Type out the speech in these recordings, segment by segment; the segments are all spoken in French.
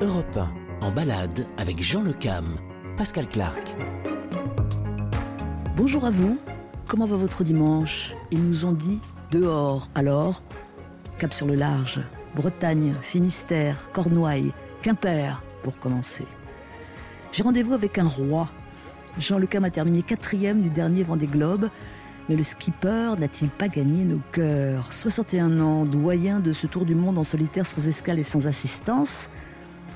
Europe 1, en balade avec Jean Le Cam, Pascal Clark. Bonjour à vous, comment va votre dimanche? Ils nous ont dit dehors, alors cap sur le large, Bretagne, Finistère, Cornouailles, Quimper, pour commencer. J'ai rendez-vous avec un roi. Jean Le Cam a terminé quatrième du dernier Vendée Globe, mais le skipper n'a-t-il pas gagné nos cœurs? 61 ans, doyen de ce tour du monde en solitaire sans escale et sans assistance,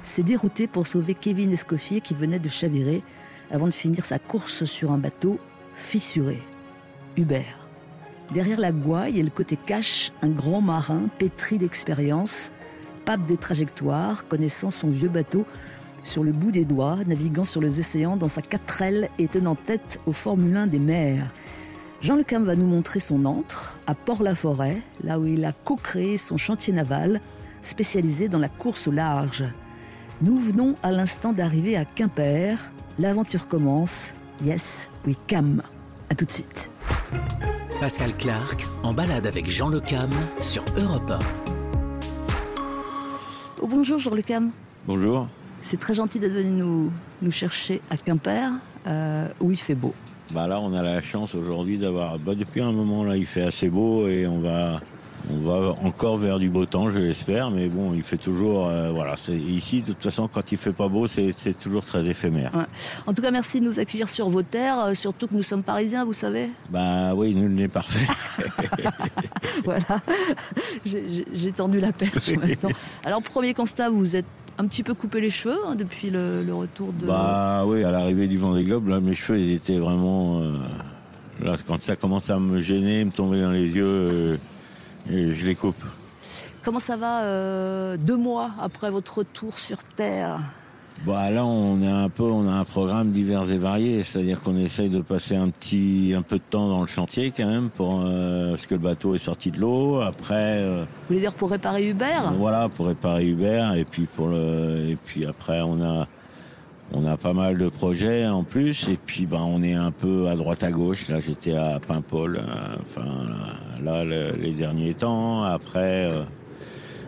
s'est dérouté pour sauver Kevin Escoffier qui venait de chavirer avant de finir sa course sur un bateau fissuré. Hubert. Derrière la gouaille et le côté cache, un grand marin pétri d'expérience, pape des trajectoires, connaissant son vieux bateau sur le bout des doigts, naviguant sur les océans dans sa quatrelle et tenant tête au Formule 1 des mers. Jean Le Cam va nous montrer son antre à Port-la-Forêt, là où il a co-créé son chantier naval, spécialisé dans la course au large. Nous venons à l'instant d'arriver à Quimper. L'aventure commence. Yes, we come. À tout de suite. Pascal Clark, en balade avec Jean Le Cam sur Europe 1. Oh, bonjour Jean Le Cam. Bonjour. C'est très gentil d'être venu nous, nous chercher à Quimper, euh, où il fait beau. Bah là, on a la chance aujourd'hui d'avoir. Bah depuis un moment là, il fait assez beau et on va, on va encore vers du beau temps, je l'espère. Mais bon, il fait toujours. euh, voilà, c'est ici. De toute façon, quand il fait pas beau, c'est toujours très éphémère. Ouais. En tout cas, merci de nous accueillir sur vos terres, euh, surtout que nous sommes parisiens, vous savez. Bah oui, nul n'est parfait. voilà, J'ai- tendu la perche maintenant. Alors, premier constat, vous êtes un petit peu coupé les cheveux hein, depuis le, le retour de. Bah oui, à l'arrivée du Vendée Globe, là, mes cheveux, ils étaient vraiment. euh, là, quand ça commence à me gêner, me tomber dans les yeux, et je les coupe. Comment ça va euh, deux mois après votre retour sur Terre? Bah là, on est un peu, on a un programme divers et varié, c'est-à-dire qu'on essaye de passer un petit, un peu de temps dans le chantier quand même, pour euh, parce que le bateau est sorti de l'eau. Après, euh, Vous voulez dire pour réparer Hubert? voilà, pour réparer Hubert, et puis pour le, et puis après, on a, on a pas mal de projets en plus, et puis ben on est un peu à droite à gauche. Là, j'étais à Paimpol, euh, enfin là, le- les derniers temps. Après, euh,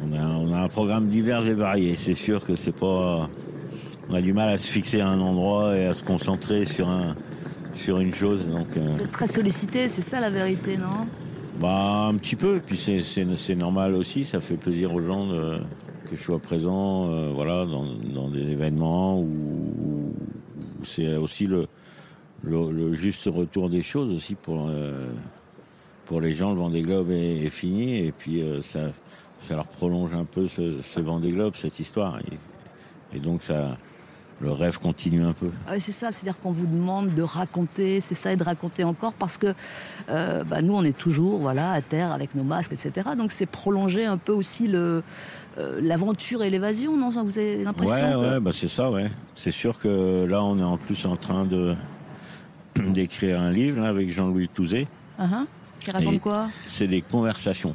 on a, on a un programme divers et varié. C'est sûr que c'est pas, on a du mal à se fixer à un endroit et à se concentrer sur un, sur une chose. Donc, euh, Vous êtes très sollicité, c'est ça la vérité, non? Bah un petit peu, puis c'est normal aussi, ça fait plaisir aux gens de, que je sois présent, euh, voilà, dans, des événements où, c'est aussi le, juste retour des choses aussi pour euh, pour les gens. Le Vendée Globe est, est fini et puis euh, ça leur prolonge un peu ce, ce Vendée Globe, cette histoire, et, donc ça le rêve continue un peu. Ah oui, c'est ça, c'est-à-dire qu'on vous demande de raconter, c'est ça, et de raconter encore, parce que bah, nous, on est toujours voilà, à terre avec nos masques, etc. Donc c'est prolonger un peu aussi le, euh, l'aventure et l'évasion, non Vous avez l'impression Ouais, que- ouais, bah c'est ça, ouais. C'est sûr que là, on est en plus en train de d'écrire un livre là, avec Jean-Louis Touzé. Hein Qui raconte Et- quoi? C'est des conversations.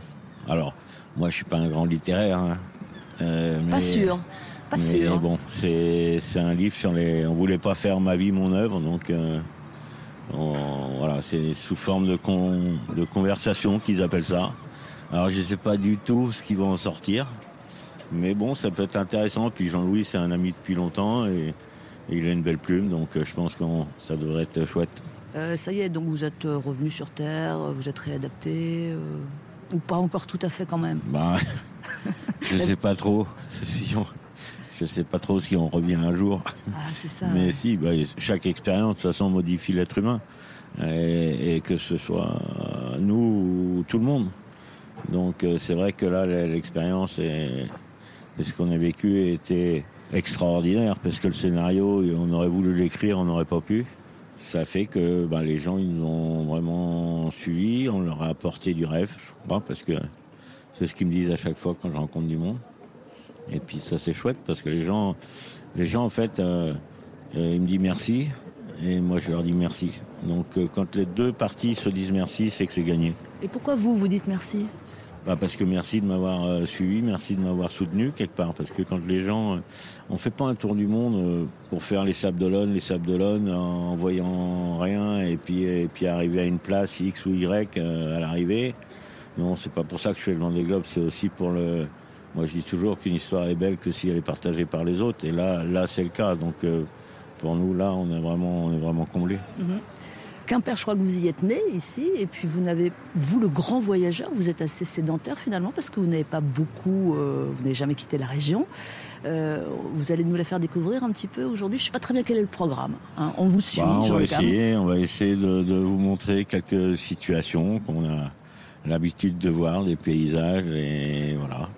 Alors, moi, je suis pas un grand littéraire. hein. Euh, Pas sûr, pas mais sûr. bon, c'est un livre sur les. On voulait pas faire ma vie, mon œuvre, donc euh, on- voilà, c'est sous forme de con, de conversation qu'ils appellent ça. Alors, je sais pas du tout ce qui va en sortir, mais bon, ça peut être intéressant. Puis Jean-Louis, c'est un ami depuis longtemps et, et il a une belle plume, donc euh, je pense que ça devrait être chouette. Euh, ça y est, donc vous êtes euh, revenu sur Terre, vous êtes réadapté, euh, ou pas encore tout à fait quand même? Bah, je sais pas trop si on, je sais pas trop si on revient un jour. Ah, c'est ça. Mais si, bah, chaque expérience, de toute façon, modifie l'être humain. Et, et que ce soit nous ou tout le monde. Donc, c'est vrai que là, l'expérience et, et ce qu'on a vécu était extraordinaire parce que le scénario, on aurait voulu l'écrire, on n'aurait pas pu. Ça fait que bah, les gens, ils nous ont vraiment suivis, on leur a apporté du rêve, je crois, parce que c'est ce qu'ils me disent à chaque fois quand je rencontre du monde. Et puis ça c'est chouette parce que les gens, les gens en fait, euh, euh, ils me disent merci et moi je leur dis merci. Donc euh, quand les deux parties se disent merci, c'est que c'est gagné. Et pourquoi vous, vous dites merci? Bah, parce que merci de m'avoir euh, suivi, merci de m'avoir soutenu quelque part. Parce que quand les gens, euh, on fait pas un tour du monde euh, pour faire les sables d'Olonne, les sables d'Olonne en voyant rien et puis et puis arriver à une place X ou Y à l'arrivée. Non, c'est pas pour ça que je fais le Vendée Globe, c'est aussi pour le moi je dis toujours qu'une histoire est belle que si elle est partagée par les autres. Et là, là c'est le cas. Donc pour nous, là, on est vraiment, on est vraiment comblés. Quimper, je crois que vous y êtes né ici, et puis vous n'avez, vous le grand voyageur, vous êtes assez sédentaire finalement parce que vous n'avez pas beaucoup, euh, vous n'avez jamais quitté la région. Euh, vous allez nous la faire découvrir un petit peu aujourd'hui. Je ne sais pas très bien quel est le programme. hein. On vous suit. Bah, on va essayer, on va essayer de, de vous montrer quelques situations qu'on a l'habitude de voir, des paysages et voilà.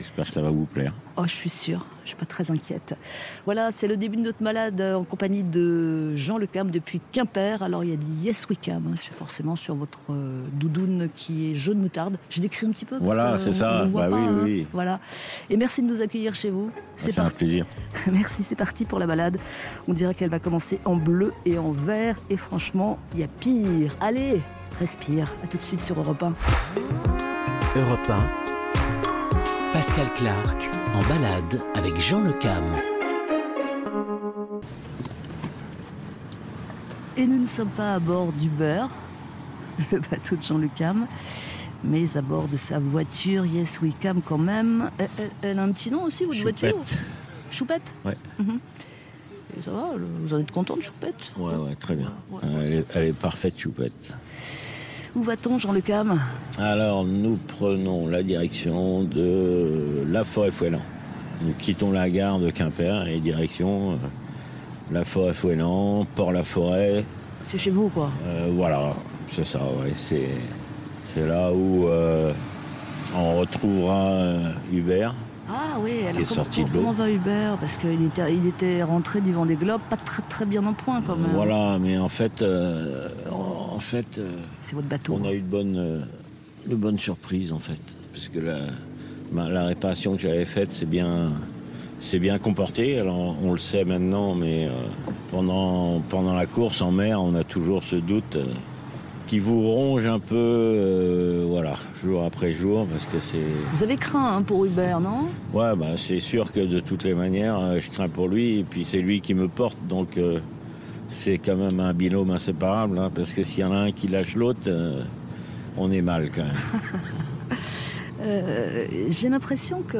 J'espère que ça va vous plaire. Oh, je suis sûre, je suis pas très inquiète. Voilà, c'est le début de notre malade euh, en compagnie de Jean Le Cam depuis Quimper. Alors il y a dit Yes We Cam, hein, c'est forcément sur votre euh, doudoune qui est jaune moutarde. J'ai décrit un petit peu. parce Voilà, que c'est on- ça. Bah pas, oui, hein. oui. Voilà. Et merci de nous accueillir chez vous. C'est C'est un parti. plaisir. Merci, c'est parti pour la balade. On dirait qu'elle va commencer en bleu et en vert. Et franchement, il y a pire. Allez, respire. À tout de suite sur Europe 1. Europe 1, Pascal Clark en balade avec Jean Le Cam. Et nous ne sommes pas à bord d'Uber, le bateau de Jean Le Cam, mais à bord de sa voiture, Yes We Cam quand même. Elle, elle- elle a un petit nom aussi, votre voiture Choupette. Choupette Ouais. Et ça va, vous en êtes contente, Choupette Ouais, ouais, très bien. Elle est, elle est parfaite, choupette. Où va-t-on, Jean Le Cam Alors, nous prenons la direction de la forêt Fouellan. Nous quittons la gare de Quimper et direction euh, la forêt Fouellan, Port-la-Forêt. C'est chez vous, quoi. Euh, voilà, c'est ça, ouais. C'est, c'est là où euh, on retrouvera Hubert. Ah oui, alors Qui est comment, sorti de l'eau. comment va Hubert? Parce qu'il était, il était rentré du Vendée Globe, pas très très bien en point quand même. Voilà, mais en fait, euh, en fait, euh, C'est votre bateau. on a eu de bonnes, euh, de bonnes surprises en fait, parce que la, la réparation que j'avais faite, c'est bien, c'est bien comporté. Alors on le sait maintenant, mais euh, pendant pendant la course en mer, on a toujours ce doute qui vous ronge un peu, euh, voilà, jour après jour, parce que c'est, Vous avez craint hein, pour Hubert, non? Ouais, bah, c'est sûr que de toutes les manières, euh, je crains pour lui, et puis c'est lui qui me porte, donc. euh, c'est quand même un binôme inséparable, hein, parce que s'il y en a un qui lâche l'autre, euh, on est mal quand même. Euh, J'ai l'impression que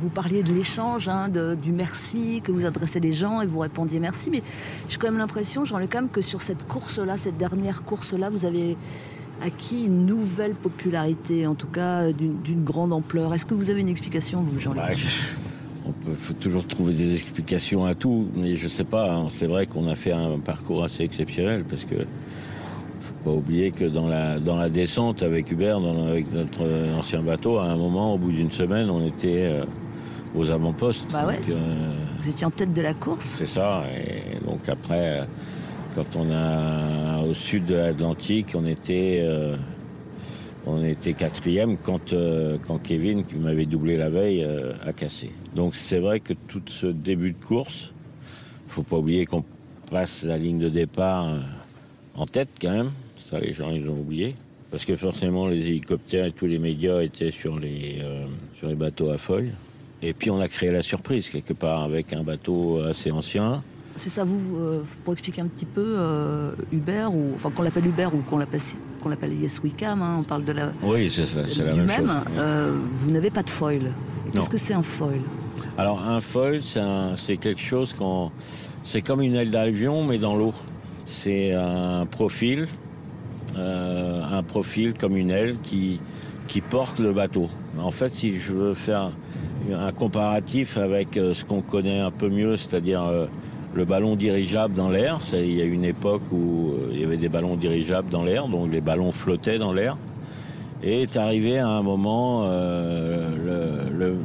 vous parliez de l'échange, hein, du merci, que vous adressez les gens et vous répondiez merci, mais j'ai quand même l'impression, Jean Le Cam, que sur cette course-là, cette dernière course-là, vous avez acquis une nouvelle popularité, en tout cas euh, d'une grande ampleur. Est-ce que vous avez une explication, vous, Jean Le je- on peut faut toujours trouver des explications à tout, mais je sais pas. hein, c'est vrai qu'on a fait un parcours assez exceptionnel parce que faut pas oublier que dans la dans la descente avec Hubert, dans- avec notre euh, ancien bateau, à un moment, au bout d'une semaine, on était euh, aux avant-postes. Bah ouais. Euh, Vous étiez en tête de la course C'est ça. Et donc après, quand on a au sud de l'Atlantique, on était euh, on était quatrième quand euh, quand Kevin, qui m'avait doublé la veille, euh, a cassé. Donc c'est vrai que tout ce début de course, faut pas oublier qu'on passe la ligne de départ euh, en tête quand même. Ça, les gens ils ont oublié. Parce que forcément, les hélicoptères et tous les médias étaient sur les, sur les bateaux à feuilles. Et puis on a créé la surprise quelque part avec un bateau assez ancien. C'est ça, vous, euh, pour expliquer un petit peu, euh, Uber, ou, enfin qu'on l'appelle Uber ou qu'on l'appelle qu'on l'appelle Yes We Cam, hein, on parle de la, Oui, c'est la même, même, chose. euh, vous n'avez pas de foil. Qu'est-ce que c'est un foil? Alors un foil, c'est quelque chose qu'on, c'est comme une aile d'avion mais dans l'eau. C'est un profil, un profil comme une aile qui qui porte le bateau. En fait, si je veux faire un comparatif avec ce qu'on connaît un peu mieux, c'est-à-dire le ballon dirigeable dans l'air, il y a une époque où euh, il y avait des ballons dirigeables dans l'air, donc les ballons flottaient dans l'air. Et est arrivé à un moment euh,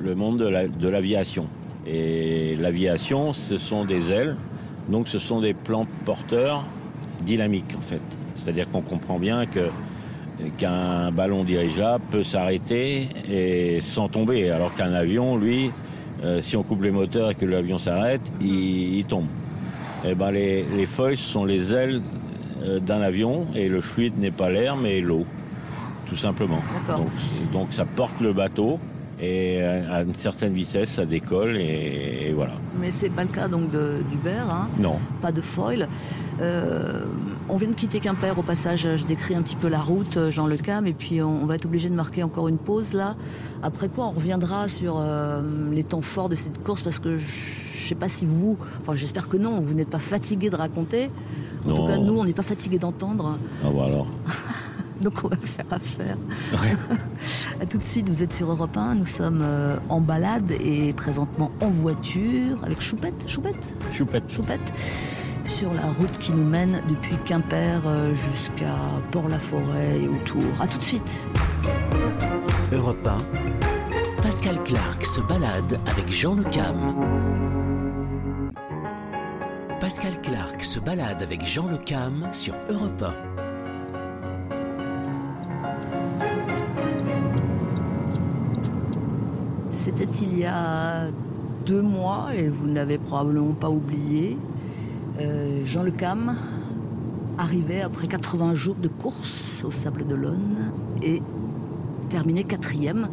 le, monde de l'aviation. Et l'aviation, ce sont des ailes, donc ce sont des plans porteurs dynamiques en fait. C'est-à-dire qu'on comprend bien que qu'un ballon dirigeable peut s'arrêter et sans tomber, alors qu'un avion, lui, euh, si on coupe les moteurs et que l'avion s'arrête, il, il tombe. Et ben les, les feuilles sont les ailes euh, d'un avion et le fluide n'est pas l'air mais l'eau, tout simplement. Donc, donc ça porte le bateau Et à une certaine vitesse, ça décolle et, et voilà. Mais c'est pas le cas donc d'Hubert, hein? Non. pas de foil. Euh, on vient de quitter Quimper au passage, je décris un petit peu la route, euh, Jean Le Cam, et puis on, va être obligé de marquer encore une pause là. Après quoi, on reviendra sur euh, les temps forts de cette course parce que je je sais pas si vous, enfin j'espère que non, vous n'êtes pas fatigué de raconter. En tout Non. cas, nous, on n'est pas fatigué d'entendre, Ah bah alors. donc on va faire affaire. Ouais. À tout de suite, vous êtes sur Europe 1, nous sommes euh, en balade et présentement en voiture avec Choupette. Choupette? Choupette. Choupette sur la route qui nous mène depuis Quimper euh, jusqu'à Port-la-Forêt et autour. A tout de suite. Europe 1, Pascal Clark se balade avec Jean Le Cam. Pascal Clark se balade avec Jean Le Cam sur Europe 1. C'était il y a deux mois et vous ne l'avez probablement pas oublié. Euh, Jean Le Cam arrivait après 80 jours de course au Sable d'Olonne et terminait quatrième.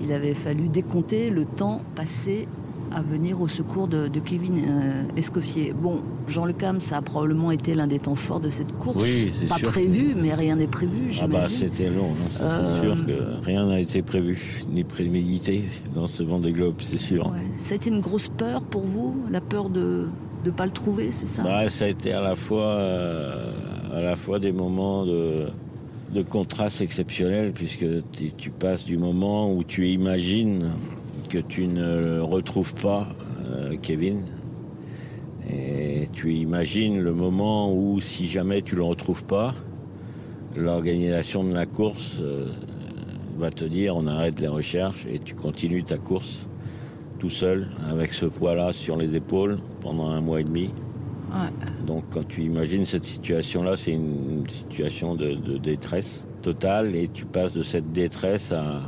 Il avait fallu décompter le temps passé à venir au secours de, de Kevin euh, Escoffier. Bon, Jean Le Cam, ça a probablement été l'un des temps forts de cette course. Oui, c'est Pas sûr. prévu, mais rien n'est prévu. Ah bah c'était long, hein. Ça, c'est Euh, sûr que rien n'a été prévu, ni prémédité dans ce Vendée Globe, c'est sûr. Ouais. Ça a été une grosse peur pour vous, la peur de ne pas le trouver, c'est ça? Bah, ça a été à la fois, euh, à la fois des moments de, de contraste exceptionnels, puisque tu, passes du moment où tu imagines que tu ne retrouves pas euh, Kevin, et tu imagines le moment où, si jamais tu le retrouves pas, l'organisation de la course euh, va te dire on arrête les recherches et tu continues ta course tout seul avec ce poids-là sur les épaules pendant un mois et demi. Ouais. Donc quand tu imagines cette situation-là, c'est une situation de, de détresse totale et tu passes de cette détresse à,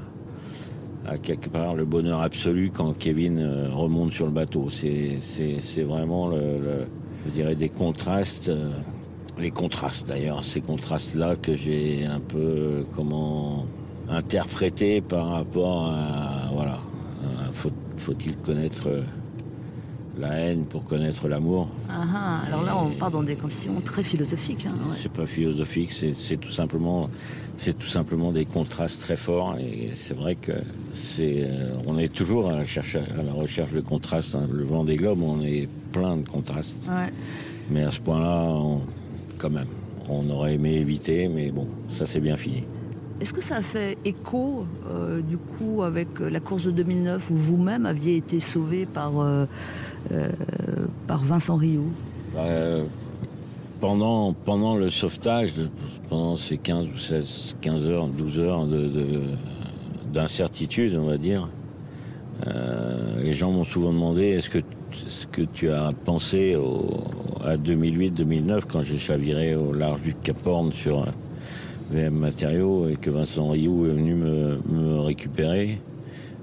à quelque part le bonheur absolu quand Kevin euh, remonte sur le bateau. C'est, vraiment, le, le- je dirais, des contrastes. euh, les contrastes d'ailleurs, ces contrastes-là que j'ai un peu, comment, interprété par rapport à, voilà, faut-il connaître euh, la haine pour connaître l'amour? Ah, ah, alors là, on part dans des questions très philosophiques. hein, ouais. c'est pas philosophique, c'est tout simplement, c'est tout simplement des contrastes très forts. Et c'est vrai que c'est, euh, on est toujours à la recherche, à la recherche de contrastes. hein. Le vent des globes, on est plein de contrastes. Ouais. Mais à ce point-là, quand même, on aurait aimé éviter, mais bon, ça c'est bien fini. Est-ce que ça fait écho, euh, du coup, avec euh, la course de 2009 où vous-même aviez été sauvé par, euh, Vincent Rioux? Euh, pendant, le sauvetage, de- pendant ces 15 ou 16, 15 heures, 12 heures de- de- d'incertitude, on va dire, les gens m'ont souvent demandé est-ce que, tu as pensé à 2008-2009 quand j'ai chaviré au large du Cap Horn sur VM Matériaux et que Vincent Rioux est venu me, me récupérer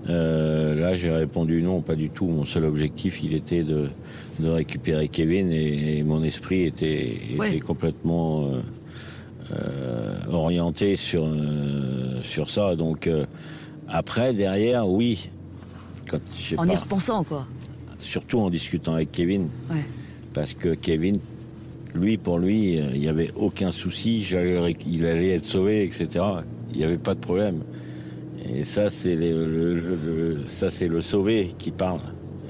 Euh, Là, j'ai répondu non, pas du tout. Mon seul objectif, il était de, de récupérer Kevin et, et mon esprit était, était Ouais. complètement euh, euh, orienté sur, sur ça. Donc, après, derrière, oui. Quand, En y repensant, quoi. surtout en discutant avec Kevin, Ouais. parce que Kevin, lui, pour lui, euh, il n'y avait aucun souci, il allait être sauvé, etc. Il n'y avait pas de problème. Et ça, c'est le, le- le- le- ça, c'est le sauvé qui parle.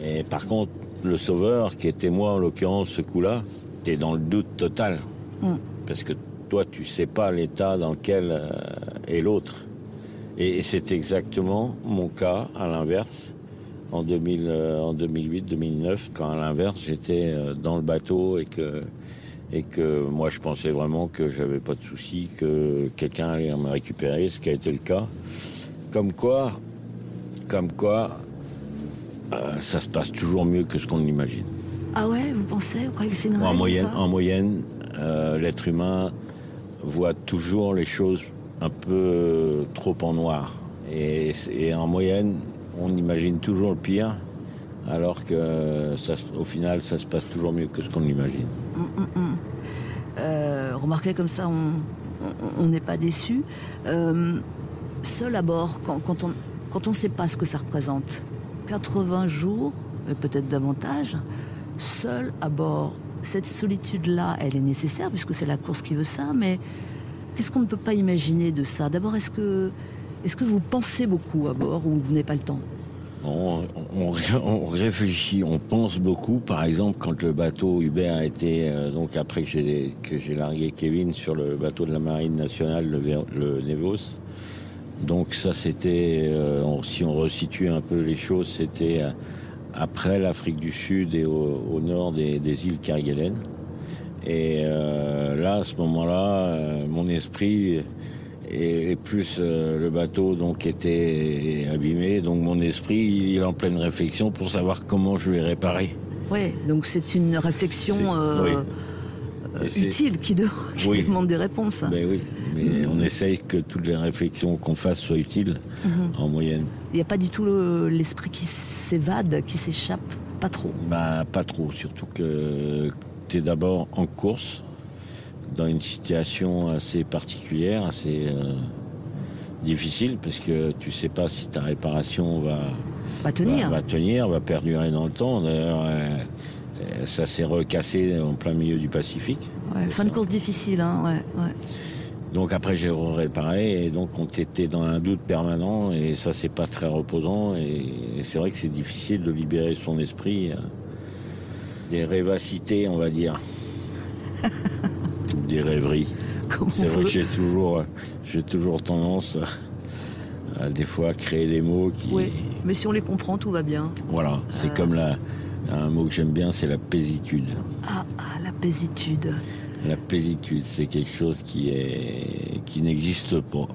Et par contre, le sauveur, qui était moi en l'occurrence ce coup-là, t'es dans le doute total. Mm. Parce que toi, tu sais pas l'état dans lequel euh, est l'autre. Et c'est exactement mon cas, à l'inverse, en, 2000, euh, en 2008-2009, quand à l'inverse, j'étais euh, dans le bateau et que, et que moi, je pensais vraiment que j'avais pas de souci, que quelqu'un allait me récupérer, ce qui a été le cas. Comme quoi, comme quoi, euh, ça se passe toujours mieux que ce qu'on imagine. Ah ouais, vous pensez Vous croyez que c'est une En règle, moyenne, ça en moyenne euh, l'être humain voit toujours les choses un peu trop en noir. Et, et en moyenne, on imagine toujours le pire, alors que ça, au final, ça se passe toujours mieux que ce qu'on imagine. Euh, remarquez comme ça, on n'est pas déçu. Euh, seul à bord, quand, on, ne sait pas ce que ça représente, 80 jours, peut-être davantage, seul à bord, cette solitude-là, elle est nécessaire puisque c'est la course qui veut ça, mais qu'est-ce qu'on ne peut pas imaginer de ça? D'abord, est-ce que, est que vous pensez beaucoup à bord ou vous n'avez pas le temps? On, réfléchit, on pense beaucoup. Par exemple, quand le bateau Hubert a été, euh, donc après que j'ai, largué Kevin sur le bateau de la Marine nationale, le, Nevos, donc ça c'était, euh, si on resitue un peu les choses, c'était euh, après l'Afrique du Sud et au, nord des, îles Kerguelen. Et là, à ce moment-là, mon esprit et, plus le bateau donc était abîmé, donc mon esprit il est en pleine réflexion pour savoir comment je vais réparer. Oui, donc c'est une réflexion utile qui, demande des réponses. Ben oui mais on essaye que toutes les réflexions qu'on fasse soient utiles mhm. en moyenne. Il n'y a pas du tout l'esprit qui s'évade, qui s'échappe Pas trop bah, Pas trop, surtout que tu es d'abord en course, dans une situation assez particulière, assez euh, difficile, parce que tu sais pas si ta réparation va, va tenir, va, tenir, va perdurer dans le temps. D'ailleurs, euh, ça s'est recassé en plein milieu du Pacifique. fin de course difficile, hein, ouais, ouais. Donc après j'ai réparé et donc on était dans un doute permanent et ça c'est pas très reposant et c'est vrai que c'est difficile de libérer son esprit euh, des rêvacités on va dire, des rêveries. C'est vrai que j'ai toujours, j'ai toujours tendance à, des fois créer des mots qui. Oui, mais si on les comprend tout va bien. Voilà, c'est euh. comme la, un mot que j'aime bien, c'est la paisitude. Ah, ah la paisitude. La plénitude, c'est quelque chose qui est qui n'existe pas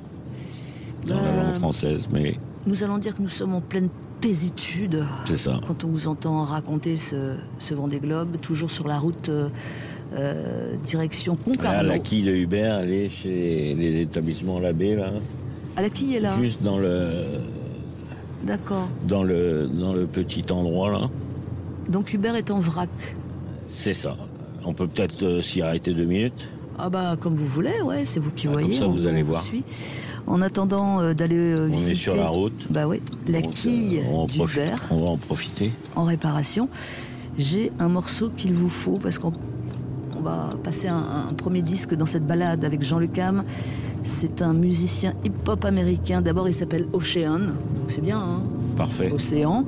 dans la langue euh, française, mais nous allons dire que nous sommes en pleine paisitude. C'est ça. Quand on vous entend raconter ce, ce Vendée Globe, toujours sur la route euh, euh direction Concarneau. la quille de Hubert, elle est chez les établissements Labbé, là. Ah, la quille est là Juste dans le... D'accord. Dans le, dans le petit endroit, là. Donc Hubert est en vrac C'est ça. On peut peut-être euh, s'y arrêter deux minutes Ah bah comme vous voulez, ouais, c'est vous qui ah, voyez. Comme ça, vous allez voir. En attendant euh, d'aller visiter... On est sur la route. Bah oui, la quille on du verre. On va en profiter. En réparation. J'ai un morceau qu'il vous faut parce qu'on va passer un, premier disque dans cette balade avec Jean Le Cam. C'est un musicien hip-hop américain. D'abord, il s'appelle Ocean. C'est bien, hein Parfait. Océan.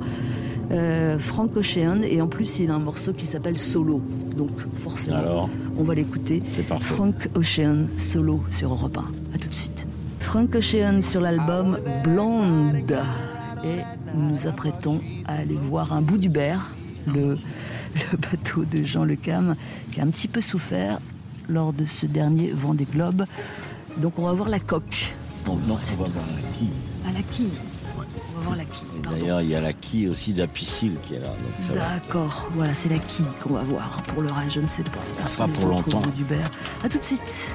Euh, Frank Ocean, et en plus il a un morceau qui s'appelle Solo. Donc forcément, on va l'écouter. Frank Ocean, Solo sur Europe 1. A tout de suite. Frank Ocean sur l'album Blonde. Et nous nous apprêtons à aller voir un bout du le, le bateau de Jean Le Cam, qui a un petit peu souffert lors de ce dernier Vendée Globe. Donc on va voir la coque. non, on va voir la quille. Ah, la quille. On va voir la quille. D'ailleurs, il y a la quille aussi d'Apicile qui est là. D'accord, voilà, c'est la quille qu'on va voir. Pour le reste, je ne sais pas. pas pour longtemps. A tout de suite.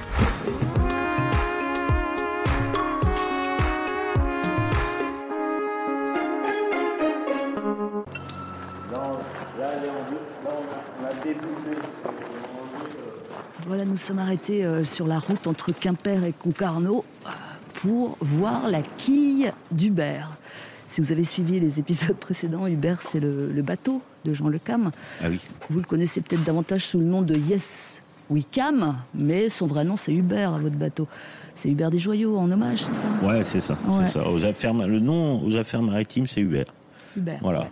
Nous sommes arrêtés euh, sur la route entre Quimper et Concarneau euh, pour voir la quille d'Hubert. Si vous avez suivi les épisodes précédents, Hubert, c'est le, bateau de Jean Le Cam. Ah oui. Vous le connaissez peut-être davantage sous le nom de Yes We Cam, mais son vrai nom, c'est Hubert à votre bateau. C'est Hubert des Joyaux en hommage, c'est ça? Ouais, c'est ça. ça. Aux affaires, le nom aux affaires maritimes, c'est Hubert. Hubert. Voilà.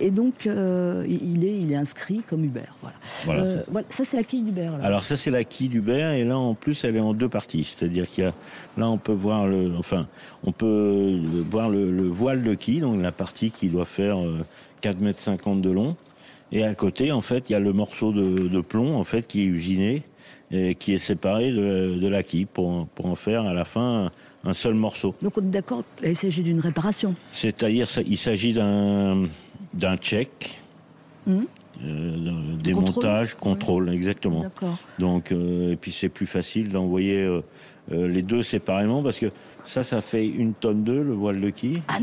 Et donc, euh, il, est, il est inscrit comme Hubert. Voilà. Euh, ça, c'est la quille d'Hubert. Alors, ça, c'est la quille d'Hubert. Et là, en plus, elle est en deux parties. C'est-à-dire qu'il y a. Là, on peut voir le. Enfin, on peut voir le, voile de quille, donc la partie qui doit faire 4,50 euh, mètres de long. Et à côté, en fait, il y a le morceau de, plomb, en fait, qui est usiné et qui est séparé de, la quille pour, pour en faire à la fin un seul morceau. Donc on est d'accord, il s'agit d'une réparation. C'est-à-dire, il s'agit d'un d'un check. Euh, démontage, contrôle, exactement. Donc, euh, et puis c'est plus facile d'envoyer euh, les deux séparément parce que ça, ça fait une tonne deux le voile de quille. Ah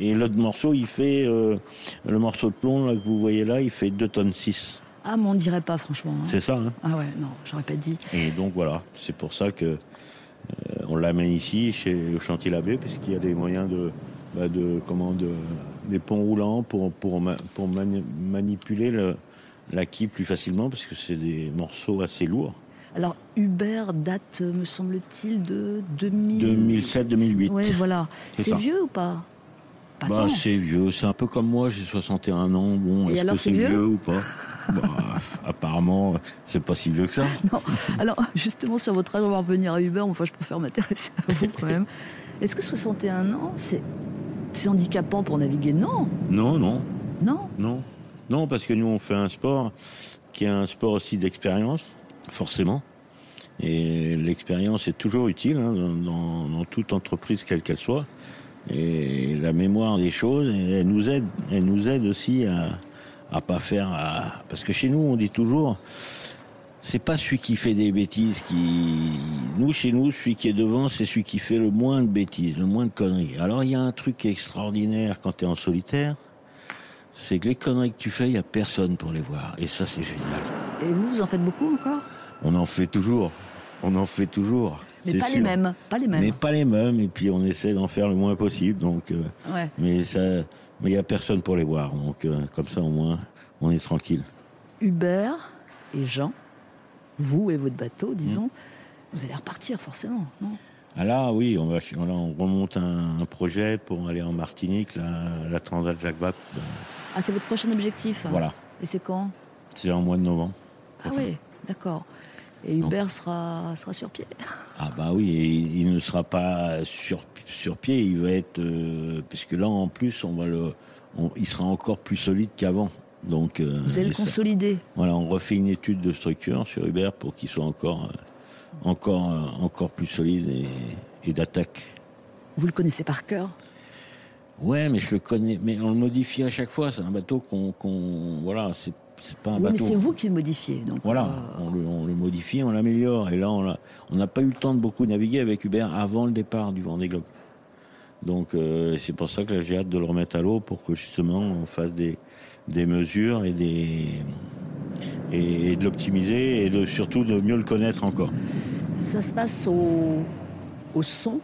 et, l'autre morceau, il fait le morceau de plomb là, que vous voyez là, il fait 2 tonnes 6. Ah, mais on ne dirait pas, franchement. Hein. C'est ça. Hein. ah ouais, non, j'aurais pas dit. Et donc voilà, c'est pour ça que on l'amène ici, chez, au chantier Labbé, puisqu'il y a des moyens de, bah, de, comment, de, des ponts roulants pour, pour, pour manipuler le, la quille plus facilement parce que c'est des morceaux assez lourds. Alors Uber date, me semble-t-il, de 2007-2008. Oui, voilà. C'est vieux ou pas, bah, C'est vieux. C'est un peu comme moi, j'ai 61 ans. Bon, est-ce que c'est vieux, ou pas? Bah, Apparemment, c'est pas si vieux que ça. Non. Alors, justement, sur votre âge, on va revenir à Uber. Enfin, je préfère m'intéresser à vous quand même. Est-ce que 61 ans, c'est handicapant pour naviguer Non. Non, non. Non Non. Non, parce que nous, on fait un sport qui est un sport aussi d'expérience, forcément. Et l'expérience est toujours utile hein, dans, toute entreprise, quelle qu'elle soit. Et la mémoire des choses, elle nous aide, elle nous aide aussi à, à pas faire. Parce que chez nous, on dit toujours, c'est pas celui qui fait des bêtises qui. Nous, chez nous, celui qui est devant, c'est celui qui fait le moins de bêtises, le moins de conneries. Alors, il y a un truc extraordinaire quand tu es en solitaire, c'est que les conneries que tu fais, il n'y a personne pour les voir. Et ça, c'est génial. Et vous, vous en faites beaucoup encore? On en fait toujours. On en fait toujours. Mais pas les mêmes. Pas les mêmes. Mais pas les mêmes. Et puis, on essaie d'en faire le moins possible. Donc, euh, Mais ça, mais il n'y a personne pour les voir. Donc, euh, comme ça, au moins, on est tranquille. Hubert et Jean, vous et votre bateau, disons, vous allez repartir forcément, non? Ah là, oui, on, va, on remonte un, projet pour aller en Martinique, la, la Transat Jacques Vabre. Ah, c'est votre prochain objectif Voilà. Et c'est quand? C'est en mois de novembre. Ah oui, d'accord. Et Hubert sera, sera sur pied? Ah bah oui, il ne sera pas sur, sur pied, il va être... Euh, puisque là, en plus, on va le, il sera encore plus solide qu'avant. Donc, euh, Vous allez le consolider Voilà, on refait une étude de structure sur Hubert pour qu'il soit encore, euh, encore, encore plus solide et, et d'attaque. Vous le connaissez par cœur? Ouais, mais je le connais. Mais on le modifie à chaque fois. C'est un bateau qu'on. voilà, c'est pas un oui, bateau. Mais c'est vous qui le modifiez. Donc voilà, euh, on, le, on, le, modifie, on l'améliore. Et là, on n'a pas eu le temps de beaucoup naviguer avec Hubert avant le départ du Vendée Globe. Donc euh, c'est pour ça que j'ai hâte de le remettre à l'eau pour que justement on fasse des, des mesures et, des, et, de l'optimiser et de, surtout de mieux le connaître encore. Ça se passe au, au son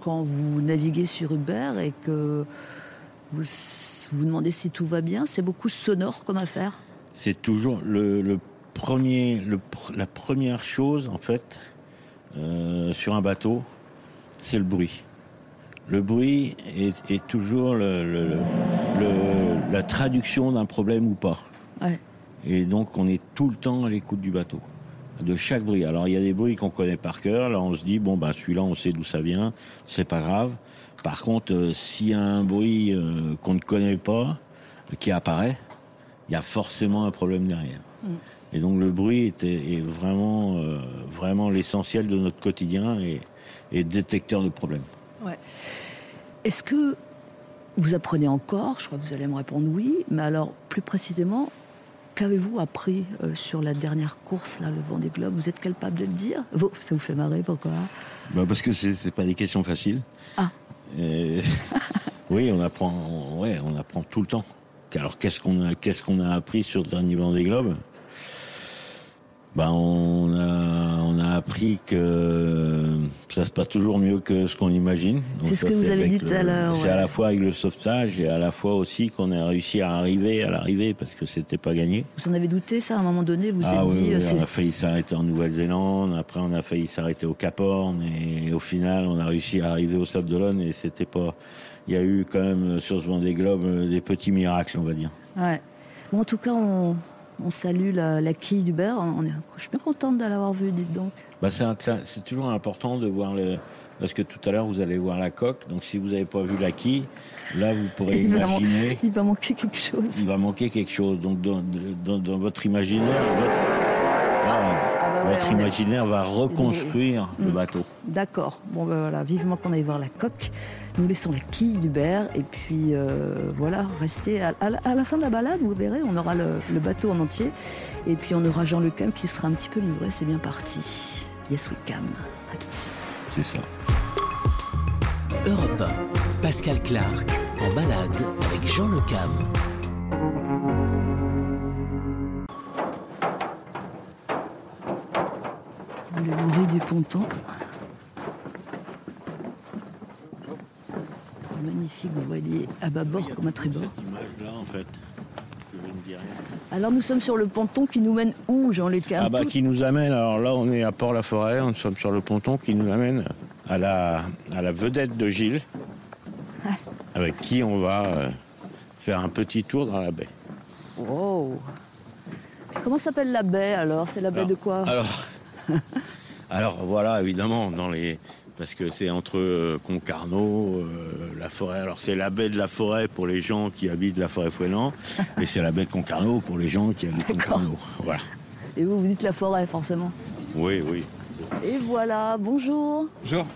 quand vous naviguez sur Uber et que vous vous demandez si tout va bien, c'est beaucoup sonore comme affaire C'est toujours le, premier, la première chose, en fait, euh, sur un bateau, c'est le bruit. Le bruit est, toujours le, la traduction d'un problème ou pas. Et donc, on est tout le temps à l'écoute du bateau de chaque bruit. Alors il y a des bruits qu'on connaît par cœur. Là, on se dit bon bah celui-là, on sait d'où ça vient, c'est pas grave. Par contre, euh, s'il y a un bruit euh, qu'on ne connaît pas qui apparaît, il y a forcément un problème derrière. Mm. Et donc le bruit est, vraiment euh, vraiment l'essentiel de notre quotidien et, et détecteur de problèmes. Est-ce que vous apprenez encore? Je crois que vous allez me répondre oui. Mais alors, plus précisément, Qu'avez-vous appris euh, sur la dernière course, là, le Vendée Globe? Vous êtes capable de le dire? Ça vous fait marrer, pourquoi? Bah Parce que ce n'est pas des questions faciles. Ah Oui, on apprend, ouais, on apprend tout le temps. Alors qu'est-ce qu'on a, qu'est-ce qu'on a appris sur le dernier Vendée Globe? Ben, on, a, on a appris que ça se passe toujours mieux que ce qu'on imagine. C'est ce que vous avez dit tout à l'heure. C'est à la fois avec le sauvetage et à la fois aussi qu'on a réussi à arriver à l'arrivée parce que c'était pas gagné. Vous en avez douté ça à un moment donné Vous ah, êtes oui, dit. Oui, on a failli s'arrêter en Nouvelle-Zélande. Après, on a failli s'arrêter au Cap Horn et au final, on a réussi à arriver au Sable d'Olonne et c'était pas. Il y a eu quand même sur ce Vendée Globe des petits miracles, on va dire. Ouais. Bon, en tout cas, on, on salue la, quille du beurre. On est, je suis bien contente de l'avoir vue, dites donc. Bah c'est toujours important de voir le. Parce que tout à l'heure, vous allez voir la coque. Donc, si vous n'avez pas vu la quille, là, vous pourrez imaginer. il va manquer quelque chose. Il va manquer quelque chose. Donc, dans, votre imaginaire, votre imaginaire va reconstruire le mm. bateau. D'accord. Bon, ben voilà, vivement qu'on aille voir la coque. Nous laissons la quille du Berre et puis euh, voilà, restez à, la fin de la balade, vous verrez, on aura le, bateau en entier et puis on aura Jean Le Cam qui sera un petit peu livré. C'est bien parti. Yes, we can. À tout de suite. C'est ça. Europe 1, Pascal Clark en balade avec Jean Le Cam. le bruit du ponton. Magnifique, vous voyez, à bâbord comme à tribord. En fait. Alors nous sommes sur le ponton qui nous mène où, Jean-Luc Ah bah qui nous amène, alors là on est à Port-la-Forêt, nous sommes sur le ponton qui nous amène à la, à la vedette de Gilles, avec qui on va euh, faire un petit tour dans la baie. Wow. Comment s'appelle la baie alors? C'est la baie Alors- de quoi? Alors, alors voilà, évidemment, dans les, parce que c'est entre euh, Concarneau, euh, la forêt. Alors c'est la baie de la forêt pour les gens qui habitent la forêt Fouelan, et c'est la baie de Concarneau pour les gens qui habitent. Concarneau. Voilà. Et vous, vous dites la forêt forcément. Oui, oui. Et voilà, bonjour. Bonjour.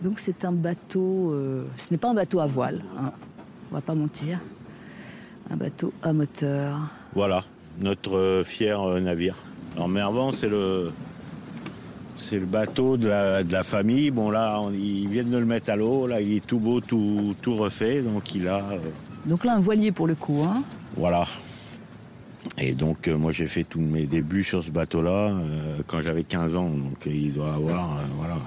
Donc c'est un bateau, euh, ce n'est pas un bateau à voile, hein, on va pas mentir. Un bateau à moteur. Voilà, notre euh, fier euh, navire. Alors Mervan, c'est le, c'est le bateau de la, de la famille. Bon là, on- ils viennent de le mettre à l'eau. Là, il est tout beau, tout, tout refait. Donc il a, euh, Donc là un voilier pour le coup. Hein. voilà. Et donc euh, moi j'ai fait tous mes débuts sur ce bateau-là euh, quand j'avais 15 ans. Donc il doit avoir, voilà.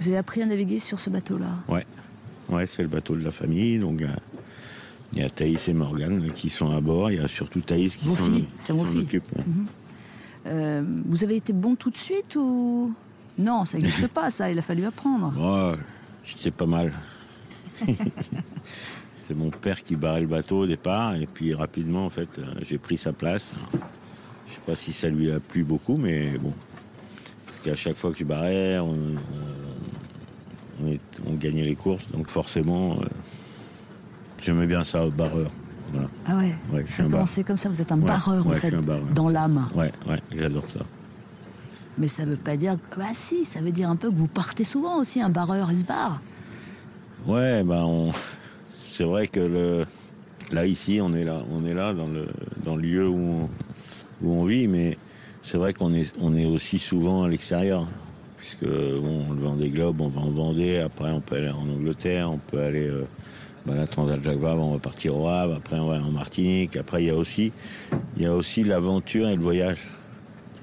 Vous avez appris à naviguer sur ce bateau-là. Ouais, ouais, c'est le bateau de la famille. Donc il y a Thaïs et Morgane qui sont à bord. Il y a surtout Thaïs qui s'en c'est vos s'en filles. occupe, ouais. Euh, vous avez été bon tout de suite ou? Non, ça n'existe pas ça, il a fallu apprendre. Ouais, c'était pas mal. c'est mon père qui barrait le bateau au départ, et puis rapidement, en fait, euh, j'ai pris sa place. Je sais pas si ça lui a plu beaucoup, mais bon. Parce qu'à chaque fois que je barrais, on, on- on est- on gagnait les courses, donc forcément, euh, j'aimais bien ça, barreur. Voilà. Ah ouais, Ouais, ça a commencé comme ça, vous êtes un Ouais, barreur en fait, barreur. dans l'âme. Ouais, ouais, j'adore ça. Mais ça veut pas dire. Bah si, ça veut dire un peu que vous partez souvent aussi, un barreur, il se barre. Ouais, ben on... c'est vrai que le... là ici, on est là, on est là dans le dans le lieu où on, où on vit, mais c'est vrai qu'on est on est aussi souvent à l'extérieur, puisque bon, le Vendée Globe, on va en Vendée, après on peut aller en Angleterre, on peut aller euh, ben, la Transat Jacques Vabre, on va partir au Havre, après on va en Martinique, après il y a aussi il y a aussi l'aventure et le voyage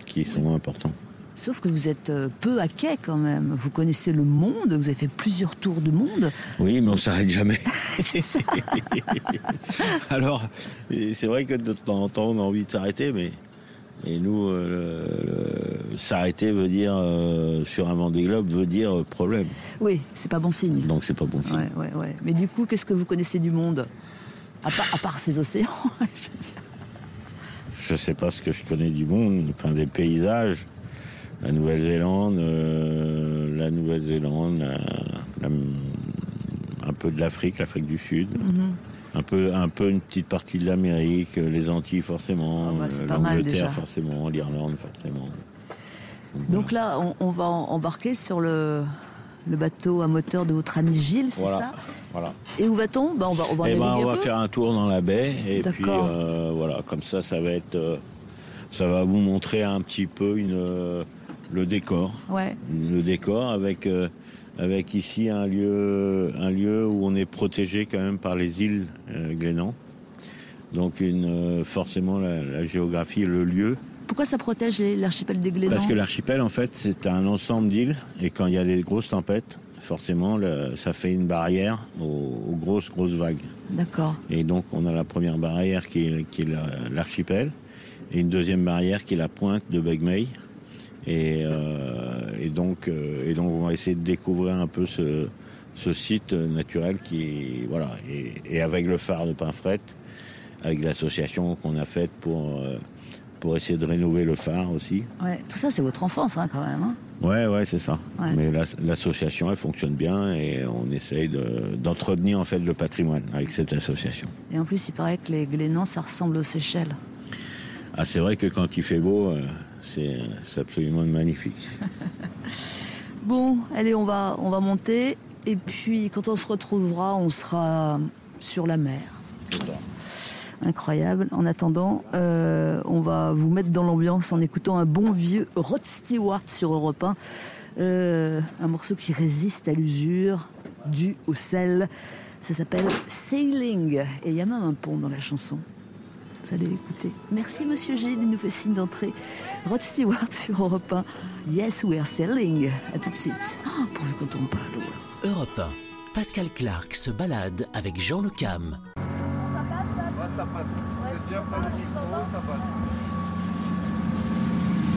qui sont importants. Sauf que vous êtes euh, peu à quai quand même. Vous connaissez le monde, vous avez fait plusieurs tours du monde. Oui, mais on s'arrête jamais. C'est ça. Alors, c'est vrai que de temps en temps, on a envie de s'arrêter, mais et nous, euh, s'arrêter veut dire euh, sur un Vendée Globe veut dire euh, problème. Oui, c'est pas bon signe. Donc c'est pas bon signe. Ouais, ouais, ouais. Mais du coup, qu'est-ce que vous connaissez du monde? À part, à part ces océans, je. Je sais pas ce que je connais du monde, enfin des paysages. La Nouvelle-Zélande, euh, la Nouvelle-Zélande, la- la- un peu de l'Afrique, l'Afrique du Sud. Mm-hmm. Un peu, un peu une petite partie de l'Amérique, euh, les Antilles forcément, Ah bah, euh, l'Angleterre forcément, l'Irlande forcément. Donc là, on, on va embarquer sur le, le bateau à moteur de votre ami Gilles, c'est Voilà. ça? Voilà. Et où va-t-on? Ben, On va, on va Eh ben, on un va peu faire un tour dans la baie et puis euh, voilà, comme ça, ça va être, euh, ça va vous montrer un petit peu une, euh, le décor, Ouais. le décor avec avec ici un lieu, un lieu où on est protégé quand même par les îles euh, Glénan. Donc une, euh, forcément la, la géographie, le lieu, Pourquoi ça protège l'archipel des Glénans? Parce que l'archipel en fait c'est un ensemble d'îles et quand il y a des grosses tempêtes, forcément le- ça fait une barrière aux, aux grosses grosses vagues. D'accord. Et donc, on a la première barrière qui est, la- l'archipel, et une deuxième barrière qui est la pointe de Begmey. Et, euh, et, donc, euh, et donc, on va essayer de découvrir un peu ce, ce site naturel qui, voilà, et, et avec le phare de Pinfret, avec l'association qu'on a faite pour, euh, pour essayer de rénover le phare aussi. Ouais. Tout ça, c'est votre enfance, hein, quand même. hein. Ouais, ouais, c'est ça. Ouais. Mais l'as- l'association, elle fonctionne bien et on essaye de- d'entretenir en fait le patrimoine avec cette association. Et en plus, il paraît que les Glénans, ça ressemble aux Seychelles. Ah, c'est vrai que quand il fait beau, euh, c'est absolument magnifique. Bon, allez, on va, on va monter. Et puis, quand on se retrouvera, on sera sur la mer. Incroyable. En attendant, euh, on va vous mettre dans l'ambiance en écoutant un bon vieux Rod Stewart sur Europe 1. Euh, un morceau qui résiste à l'usure, dû au sel. Ça s'appelle Sailing. Et il y a même un pont dans la chanson. Vous allez l'écouter. Merci Monsieur Gilles, il nous fait signe d'entrée. Rod Stewart sur Europe 1. Yes, we are sailing. À tout de suite. Oh, pourvu qu'on tombe pas à l'eau. Europe Pascal Clark se balade avec Jean Le Cam.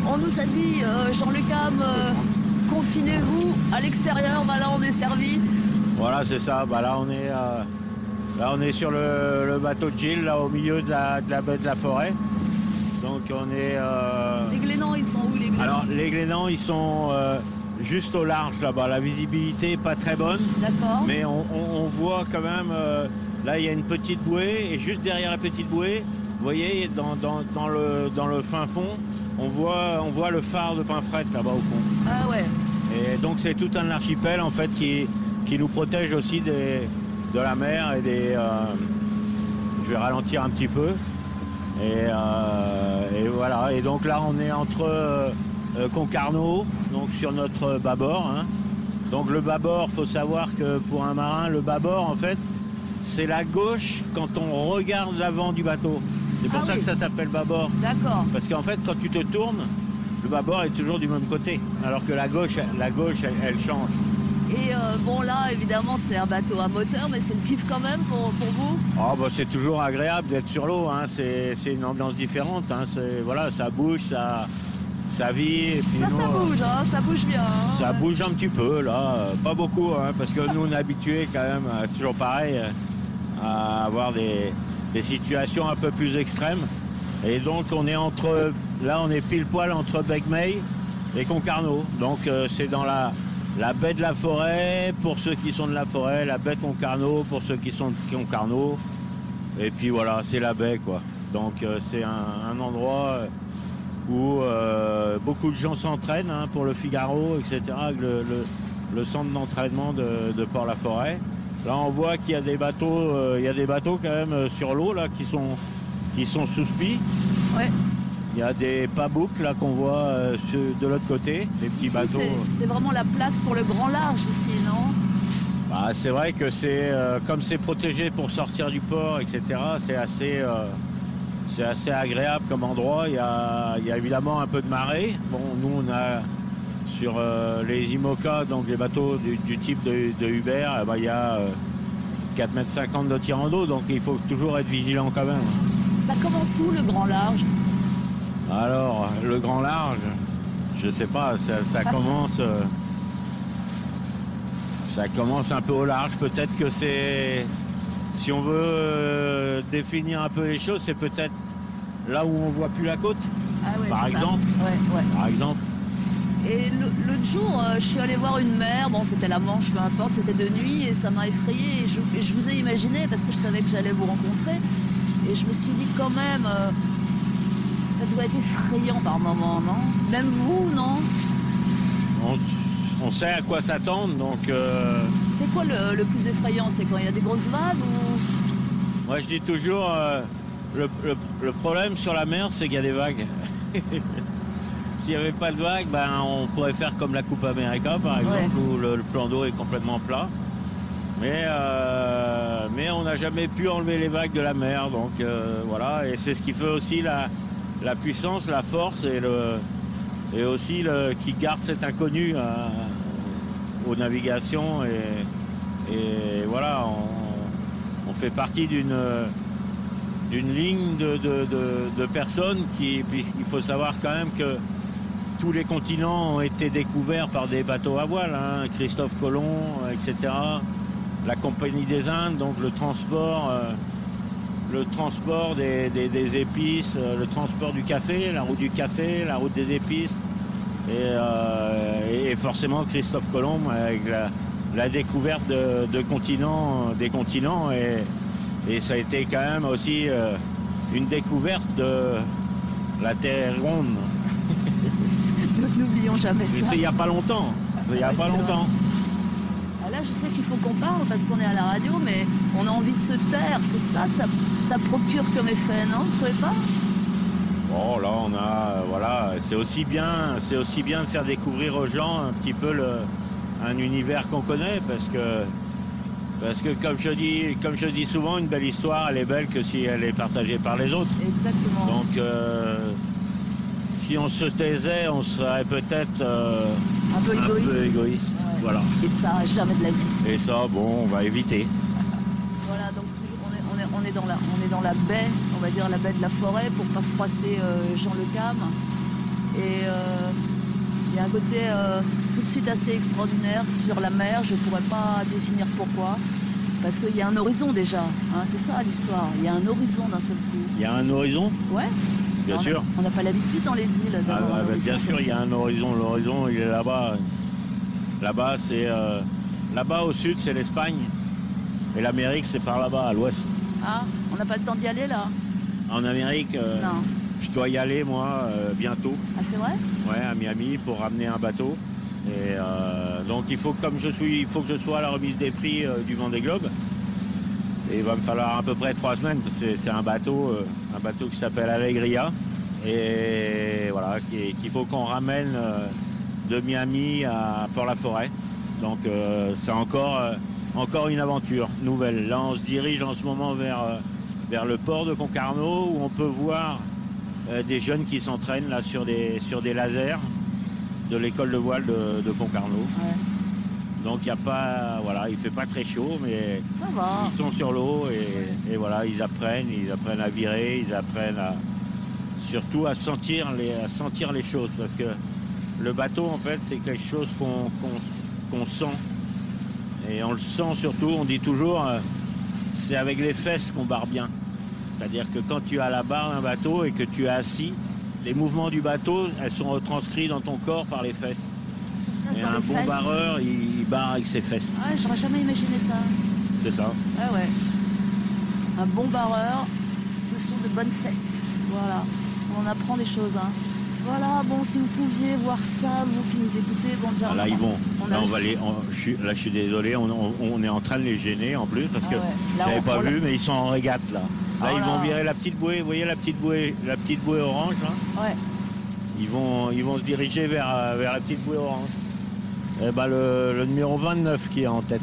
On nous a dit, euh, Jean Le Cam, euh, confinez-vous à l'extérieur, bah là on est servi. Voilà, c'est ça. Bah là, on est, euh, là, on est sur le, le bateau de Gilles, là, au milieu de la, de la baie de la forêt. Donc, on est. euh, Les Glénans, ils sont où les Glénans Alors, les Glénans, ils sont euh, juste au large là-bas. La visibilité est pas très bonne, D'accord. mais on, on- on voit quand même. euh, là, il y a une petite bouée, et juste derrière la petite bouée, vous voyez, dans, dans- dans le, dans le fin fond, on voit, on voit le phare de Pinfret là-bas au fond. Ah ouais. Et donc c'est tout un archipel en fait qui, qui nous protège aussi des, de la mer et des. euh, je vais ralentir un petit peu. Et, euh, et voilà. Et donc là on est entre euh, Concarneau, donc sur notre bâbord. hein. Donc le bâbord, faut savoir que pour un marin, le bâbord en fait, c'est la gauche quand on regarde l'avant du bateau. C'est pour Ah ça oui. que ça s'appelle bâbord. D'accord. Parce qu'en fait, quand tu te tournes, le bâbord est toujours du même côté. Alors que la gauche, la gauche elle, elle change. Et euh, bon là, évidemment, c'est un bateau à moteur, mais c'est le kiff quand même pour, pour vous. Ah, bah, c'est toujours agréable d'être sur l'eau. hein. C'est une ambiance différente. hein. Voilà, ça bouge, ça, ça vit. et puis Ça, nous, ça euh, bouge, hein, ça bouge bien. hein. Ça bouge un petit peu, là. Pas beaucoup, hein, parce que nous, on est habitués quand même, euh, c'est toujours pareil, à avoir des, des situations un peu plus extrêmes. Et donc, on est entre. Là, on est pile poil entre Begmey et Concarneau. Donc, euh, c'est dans la, la baie de la forêt pour ceux qui sont de la forêt, la baie Concarneau pour ceux qui sont de Concarneau. Et puis voilà, c'est la baie, quoi. Donc, euh, c'est un, endroit. euh, où euh, beaucoup de gens s'entraînent hein, pour le Figaro, etc. Le, centre d'entraînement de, Port-la-Forêt. Là, on voit qu'il y a des bateaux, il y a des bateaux quand même sur l'eau là qui sont sous spi. Il y a des pabouks là qu'on voit euh, de l'autre côté, des petits Ici, bateaux. c'est- vraiment la place pour le grand large ici, non? Bah, c'est vrai que c'est euh, comme c'est protégé pour sortir du port, etc. C'est assez, euh, c'est assez agréable comme endroit. Il y, a, il y a évidemment un peu de marée. Bon, nous on a sur les IMOCA, donc les bateaux du, du type de, de Uber, eh ben, il y a euh, 4,50 m de tirant d'eau, donc il faut toujours être vigilant quand même. Ça commence où le grand large? Alors, le grand large, je sais pas, ça, ça commence. euh, ça commence un peu au large. Peut-être que c'est. Si on veut euh, définir un peu les choses, c'est peut-être là où on voit plus la côte, Ah ouais, Par exemple Ouais, ouais. par exemple. Et le- l'autre jour, euh, je suis allée voir une mer, bon c'était la Manche, peu importe, c'était de nuit et ça m'a effrayée. Et je, et je vous ai imaginé parce que je savais que j'allais vous rencontrer. Et je me suis dit quand même, ça doit être effrayant par moment, non? Même vous, non? On, on sait à quoi s'attendre, donc euh, C'est quoi le, le plus effrayant? C'est quand il y a des grosses vagues ou... moi je dis toujours euh, le, le- le problème sur la mer, c'est qu'il y a des vagues. S'il n'y avait pas de vagues, ben, on pourrait faire comme la Coupe América par exemple, Ouais. où le, le plan d'eau est complètement plat. Mais, euh, mais on n'a jamais pu enlever les vagues de la mer. Donc euh, voilà, et c'est ce qui fait aussi la, la puissance, la force et, le, et aussi le, qui garde cet inconnu euh, aux navigations. Et, et voilà, on, fait partie d'une d'une ligne de, de- de- personnes qui, puisqu'il faut savoir quand même que tous les continents ont été découverts par des bateaux à voile, hein, Christophe Colomb, etc. La Compagnie des Indes, donc le transport, euh, le transport des, des- des épices, euh, le transport du café, la route du café, la route des épices, et, euh, et forcément Christophe Colomb avec la, la découverte de, de continents, des continents, et, et ça a été quand même aussi euh, une découverte de la Terre ronde. N'oublions jamais Mais ça. c'est il n'y a pas longtemps. Il n'y a Ouais, pas longtemps. Là, je sais qu'il faut qu'on parle parce qu'on est à la radio, mais on a envie de se taire. C'est ça que ça, ça procure comme effet, non? Vous trouvez pas? Bon, là, on a, euh, voilà, c'est aussi bien, c'est aussi bien de faire découvrir aux gens un petit peu le, un univers qu'on connaît, parce que, parce que comme je dis, comme je dis souvent, une belle histoire, elle est belle que si elle est partagée par les autres. Exactement. Donc, euh, si on se taisait, on serait peut-être euh, Un peu un égoïste. peu égoïste. Ouais. Voilà. Et ça, jamais de la vie. Et ça, bon, on va éviter. Voilà, donc toujours, on, est, on, est, on, est dans la, on est dans la baie, on va dire la baie de la forêt, pour pas froisser euh, Jean Le Cam. Et euh, il y a un côté tout de suite assez extraordinaire sur la mer, je pourrais pas définir pourquoi. Parce qu'il y a un horizon déjà, hein, c'est ça l'histoire. Il y a un horizon d'un seul coup. Il y a un horizon, Ouais. Bien On a- sûr. On n'a pas l'habitude dans les villes Ah, d'avoir bah, bah, bien sûr, il y a un horizon. L'horizon, il est là-bas. Là-bas, c'est euh, là-bas au sud, c'est l'Espagne. Et l'Amérique, c'est par là-bas, à l'ouest. Ah, on n'a pas le temps d'y aller là En Amérique, euh, Non. je dois y aller, moi, euh, bientôt. Ah, c'est vrai? Ouais, à Miami pour ramener un bateau. Et donc il faut, comme je suis, il faut que je sois à la remise des prix du Vendée Globe. Et il va me falloir à peu près trois semaines parce que c'est- un bateau, euh, un bateau qui s'appelle Allegria. Et voilà, qui- qu'il faut qu'on ramène euh, de Miami à Port-la-Forêt. Donc euh, c'est encore, encore une aventure nouvelle. Là, on se dirige en ce moment vers, vers le port de Concarneau où on peut voir des jeunes qui s'entraînent là sur des, sur des lasers de l'école de voile de, Concarneau. Donc il a pas, voilà, il fait pas très chaud, mais Ça va. ils sont sur l'eau et, et voilà, ils apprennent, ils apprennent à virer, ils apprennent à surtout à sentir les, à sentir les choses parce que le bateau en fait c'est quelque chose qu'on sent et on le sent surtout. On dit toujours, euh, c'est avec les fesses qu'on barre bien. C'est-à-dire que quand tu as la barre d'un bateau et que tu es assis, les mouvements du bateau, elles sont retranscrits dans ton corps par les fesses. Ça se passe Et dans un les bon fesses. barreur, il, avec ses fesses. Ouais, j'aurais jamais imaginé ça. C'est ça. Ah ouais. Un bon barreur, ce sont de bonnes fesses. Voilà. On en apprend des choses. Hein. Voilà, bon, si vous pouviez voir ça, vous qui nous écoutez, bon. Ah, là, ils vont. on Là, on va les, on- je suis, là, je suis désolé, on, est en train de les gêner en plus parce Ah que ouais. Là, n'avais on- pas vu, mais ils sont en régate là. Là, Oh ils vont virer la petite bouée. Vous voyez la petite bouée, la petite bouée orange là Ouais. Ils vont, ils vont se diriger vers, euh, vers la petite bouée orange. Et ben le, le numéro 29 qui est en tête.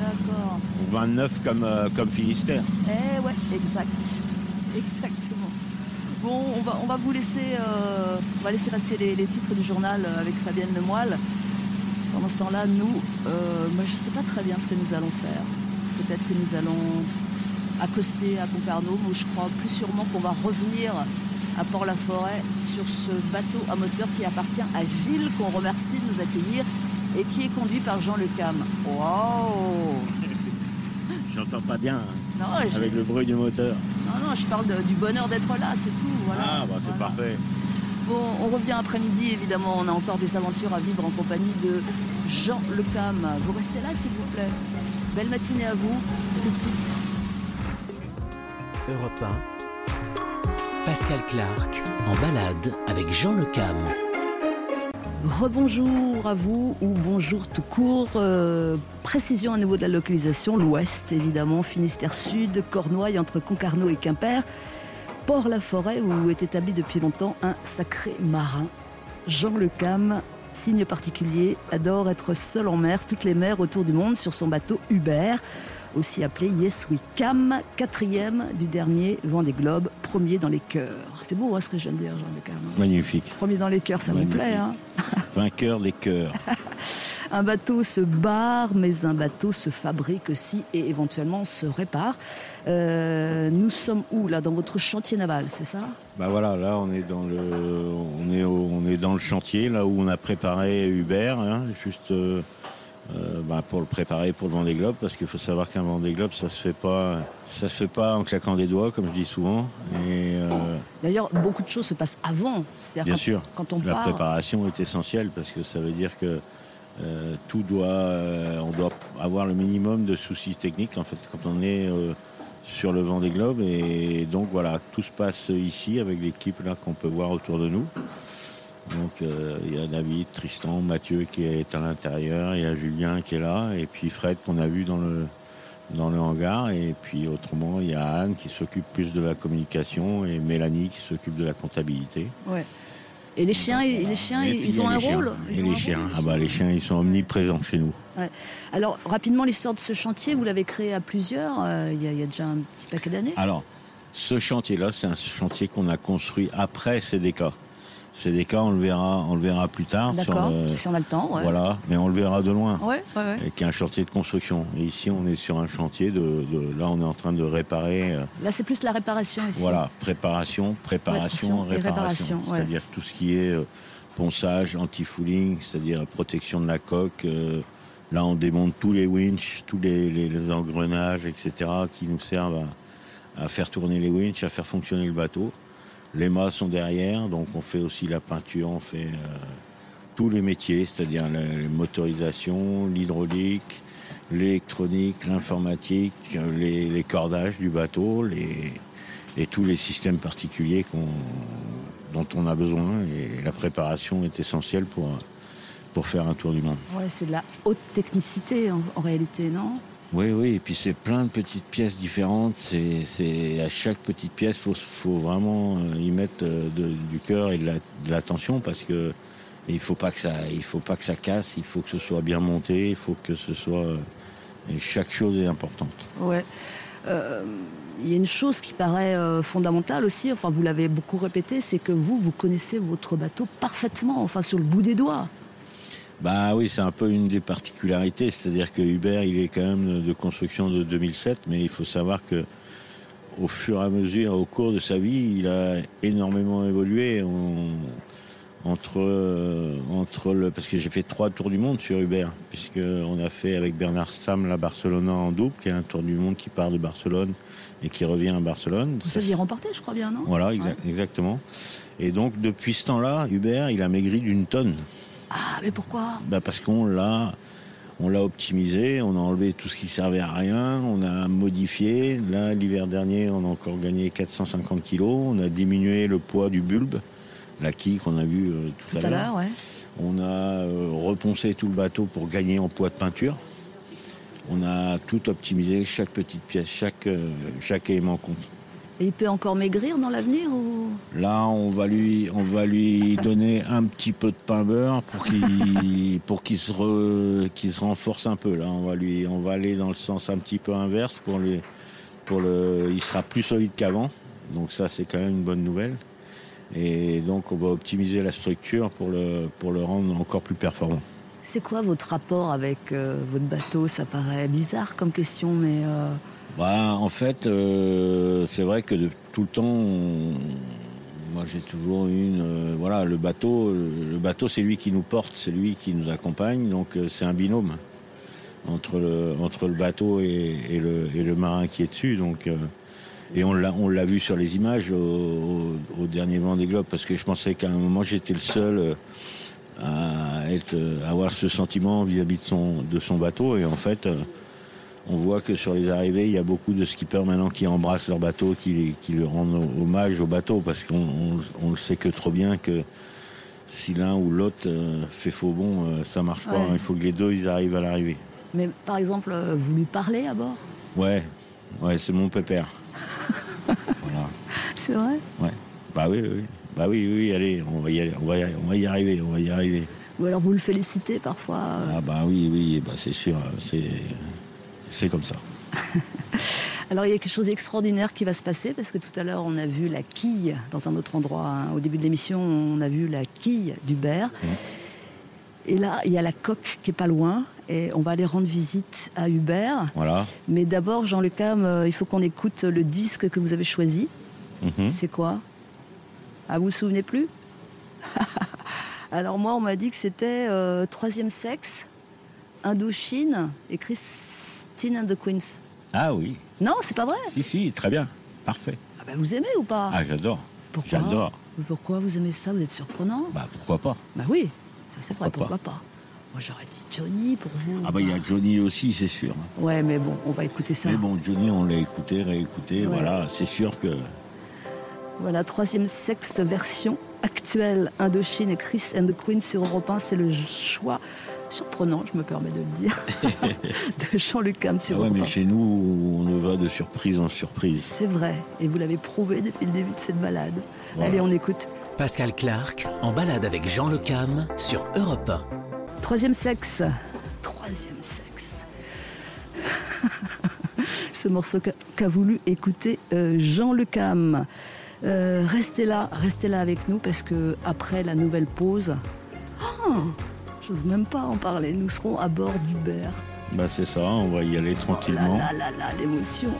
D'accord. Ou 29 comme, euh, comme Finistère. Eh ouais, exact. Exactement. Bon, on va, on va vous laisser, euh, on va laisser passer les, les titres du journal euh, avec Fabienne Lemoyle. Pendant ce temps-là, nous, euh, moi je ne sais pas très bien ce que nous allons faire. Peut-être que nous allons accoster à Concarneau, mais je crois plus sûrement qu'on va revenir à Port-la-Forêt sur ce bateau à moteur qui appartient à Gilles, qu'on remercie de nous accueillir et qui est conduit par Jean Le Cam. Waouh J'entends pas bien hein, Non, avec le bruit du moteur. non, non, je parle de- du bonheur d'être là, c'est tout. Voilà. Ah bah c'est Voilà. parfait. Bon, on revient après-midi, évidemment. On a encore des aventures à vivre en compagnie de Jean Le Cam. Vous restez là, s'il vous plaît. Belle matinée à vous. Tout de suite. Europe 1, Pascal Clark en balade avec Jean Le Cam. Rebonjour à vous ou bonjour tout court. Euh, précision à niveau de la localisation, l'ouest évidemment, Finistère Sud, Cornouailles entre Concarneau et Quimper, Port-la-Forêt où est établi depuis longtemps un sacré marin. Jean Le Cam, signe particulier, adore être seul en mer, toutes les mers autour du monde sur son bateau Hubert, aussi appelé Yes We Cam, quatrième du dernier Vendée Globe, premier dans les cœurs. C'est beau hein, ce que je viens de dire, Jean Cam. Magnifique. Premier dans les cœurs, ça vous plaît, hein Vainqueur des cœurs. Un bateau se barre, mais un bateau se fabrique aussi et éventuellement se répare. Euh, nous sommes où là Dans votre chantier naval, c'est ça? Bah voilà, là on est dans le, on est, au- on est dans le chantier, là où on a préparé Hubert, hein, juste euh, euh, bah, pour le préparer pour le Vendée Globe, parce qu'il faut savoir qu'un Vendée Globe, ça se fait pas, ça se fait pas en claquant des doigts, comme je dis souvent. Et euh, D'ailleurs, beaucoup de choses se passent avant. C'est-à-dire bien quand, sûr, quand on la part. préparation est essentielle parce que ça veut dire que euh, tout doit, euh, on doit avoir le minimum de soucis techniques en fait quand on est euh, sur le Vendée Globe et donc voilà, tout se passe ici avec l'équipe là qu'on peut voir autour de nous. Donc euh, il y a David, Tristan, Mathieu qui est à l'intérieur, il y a Julien qui est là et puis Fred qu'on a vu dans le dans le hangar et puis autrement il y a Anne qui s'occupe plus de la communication et Mélanie qui s'occupe de la comptabilité. Ouais. Et les chiens, ils- les chiens, Et ils, ont un chiens. rôle? Et les chiens, ah bah les chiens ils sont omniprésents chez nous. Ouais. Alors, rapidement, l'histoire de ce chantier, vous l'avez créé à plusieurs, euh, il y, y a déjà un petit paquet d'années? Alors, ce chantier-là, c'est un chantier qu'on a construit après CDK. C'est des cas, on le verra, on le verra plus tard. D'accord, si on a le temps. Ouais. Voilà, mais on le verra de loin. Ouais, ouais, ouais. Et qui est un chantier de construction. Et ici, on est sur un chantier de, de- là, on est en train de réparer. euh, Là, c'est plus la réparation ici. Voilà, préparation, préparation, réparation. C'est-à-dire tout ce qui est euh, ponçage, anti-fouling, c'est-à-dire protection de la coque. euh, là, on démonte tous les winches, tous les, les- les engrenages, etc., qui nous servent à, à faire tourner les winches, à faire fonctionner le bateau. Les mâts sont derrière, donc on fait aussi la peinture, on fait euh, tous les métiers, c'est-à-dire la, la motorisation, l'hydraulique, l'électronique, l'informatique, les, les cordages du bateau, les, et tous les systèmes particuliers dont on a besoin. Et la préparation est essentielle pour, faire un tour du monde. Ouais, c'est de la haute technicité en réalité, non? Oui, oui, et puis c'est plein de petites pièces différentes. C'est, à chaque petite pièce, il faut, faut vraiment euh, y mettre euh, du cœur et de, la- l'attention parce que il faut pas que ça, il faut pas que ça casse. Il faut que ce soit bien monté. Il faut que ce soit euh, chaque chose est importante. Ouais. Il y a une chose qui paraît fondamentale aussi, enfin vous l'avez beaucoup répété, c'est que vous, vous connaissez votre bateau parfaitement, enfin sur le bout des doigts. Bah oui, c'est un peu une des particularités, c'est-à-dire que Hubert, il est quand même de construction de 2007, mais il faut savoir que au fur et à mesure, au cours de sa vie, il a énormément évolué en- entre, euh, entre le, parce que j'ai fait trois tours du monde sur Hubert, puisque on a fait avec Bernard Sam la Barcelona en double, qui est un tour du monde qui part de Barcelone et qui revient à Barcelone. Vous saviez remporter, je crois bien, non? Voilà, exa- exactement. Et donc depuis ce temps-là, Hubert, il a maigri d'une tonne. Ah, mais pourquoi? Bah parce qu'on l'a, on l'a optimisé, on a enlevé tout ce qui servait à rien, on a modifié. Là, l'hiver dernier, on a encore gagné 450 kilos. On a diminué le poids du bulbe, la quille qu'on a vu euh, tout, Tout à l'heure, ouais. On a euh, reponcé tout le bateau pour gagner en poids de peinture. On a tout optimisé, chaque petite pièce, chaque, euh, chaque élément compte. Et il peut encore maigrir dans l'avenir ou? Là, on va lui, on va lui donner un petit peu de pain beurre pour qu'il, pour qu'il se, re- qu'il se renforce un peu. Là, on va lui, on va aller dans le sens un petit peu inverse pour lui, pour le, il sera plus solide qu'avant. Donc ça, c'est quand même une bonne nouvelle. Et donc, on va optimiser la structure pour le, pour le rendre encore plus performant. C'est quoi votre rapport avec euh, votre bateau? Ça paraît bizarre comme question, mais euh, Bah, en fait, euh, c'est vrai que de tout le temps, moi j'ai toujours une. euh, voilà, le bateau, le bateau, c'est lui qui nous porte, c'est lui qui nous accompagne, donc euh, c'est un binôme entre le, entre le bateau et, et le, et le marin qui est dessus. Donc, euh, et on l'a, vu sur les images au, au- au dernier Vendée Globe, parce que je pensais qu'à un moment j'étais le seul euh, à être, à avoir ce sentiment vis-à-vis de son, de son bateau, et en fait. On voit que sur les arrivées, il y a beaucoup de skippers maintenant qui embrassent leur bateau, qui, qui lui rendent hommage au bateau, parce qu'on on, on le sait que trop bien que si l'un ou l'autre euh, fait faux bon, euh, ça marche pas. Ouais. hein. Il faut que les deux ils arrivent à l'arrivée. mais par exemple, euh, vous lui parlez à bord? Ouais, ouais, c'est mon pépère. voilà, C'est vrai? Ouais. Bah oui, oui. Bah oui, oui, allez, on va y aller, on va y, on va y arriver, on va y arriver. Ou alors vous le félicitez parfois euh, Ah bah oui, oui, bah c'est sûr, c'est, c'est comme ça. Alors il y a quelque chose d'extraordinaire qui va se passer parce que tout à l'heure on a vu la quille dans un autre endroit. hein. Au début de l'émission on a vu la quille d'Hubert. Et là il y a la coque qui est pas loin et on va aller rendre visite à Hubert. Voilà. Mais d'abord Jean Le Cam, euh, il faut qu'on écoute le disque que vous avez choisi. Mhm. C'est quoi? Ah vous vous souvenez plus? Alors moi on m'a dit que c'était euh, Troisième Sexe, Indochine et Christine and the Queens. Ah oui, Non c'est pas vrai si, si, très bien, parfait. Ah bah, vous aimez ou pas? Ah, j'adore. Pourquoi? J'adore. Mais Pourquoi vous aimez ça? Vous êtes surprenant Bah pourquoi pas Bah oui, ça c'est vrai, Pourquoi pourquoi pas? Moi j'aurais dit Johnny pour vous. Ah bah il y a Johnny aussi, c'est sûr. Ouais mais bon, on va écouter ça. Mais bon, Johnny, on l'a écouté, réécouté, Ouais. voilà, c'est sûr que... Voilà, troisième sexe version actuelle, Indochine et Chris and the Queen sur Europe 1, c'est le choix surprenant, je me permets de le dire, de Jean-Luc Cam sur Ah ouais, mais 1. chez nous, on ne va de surprise en surprise. C'est vrai, et vous l'avez prouvé depuis le début de cette balade. Voilà. Allez, on écoute. Pascal Clark en balade avec Jean Le Cam sur Europe 1. Troisième sexe. Troisième sexe. Ce morceau qu'a qu'a voulu écouter euh, Jean Le Cam. Euh, restez là, restez là avec nous parce que après la nouvelle pause, ah, j'ose même pas en parler. Nous serons à bord d'Uber. Bah c'est ça, on va y aller tranquillement. Oh là là là, l'émotion.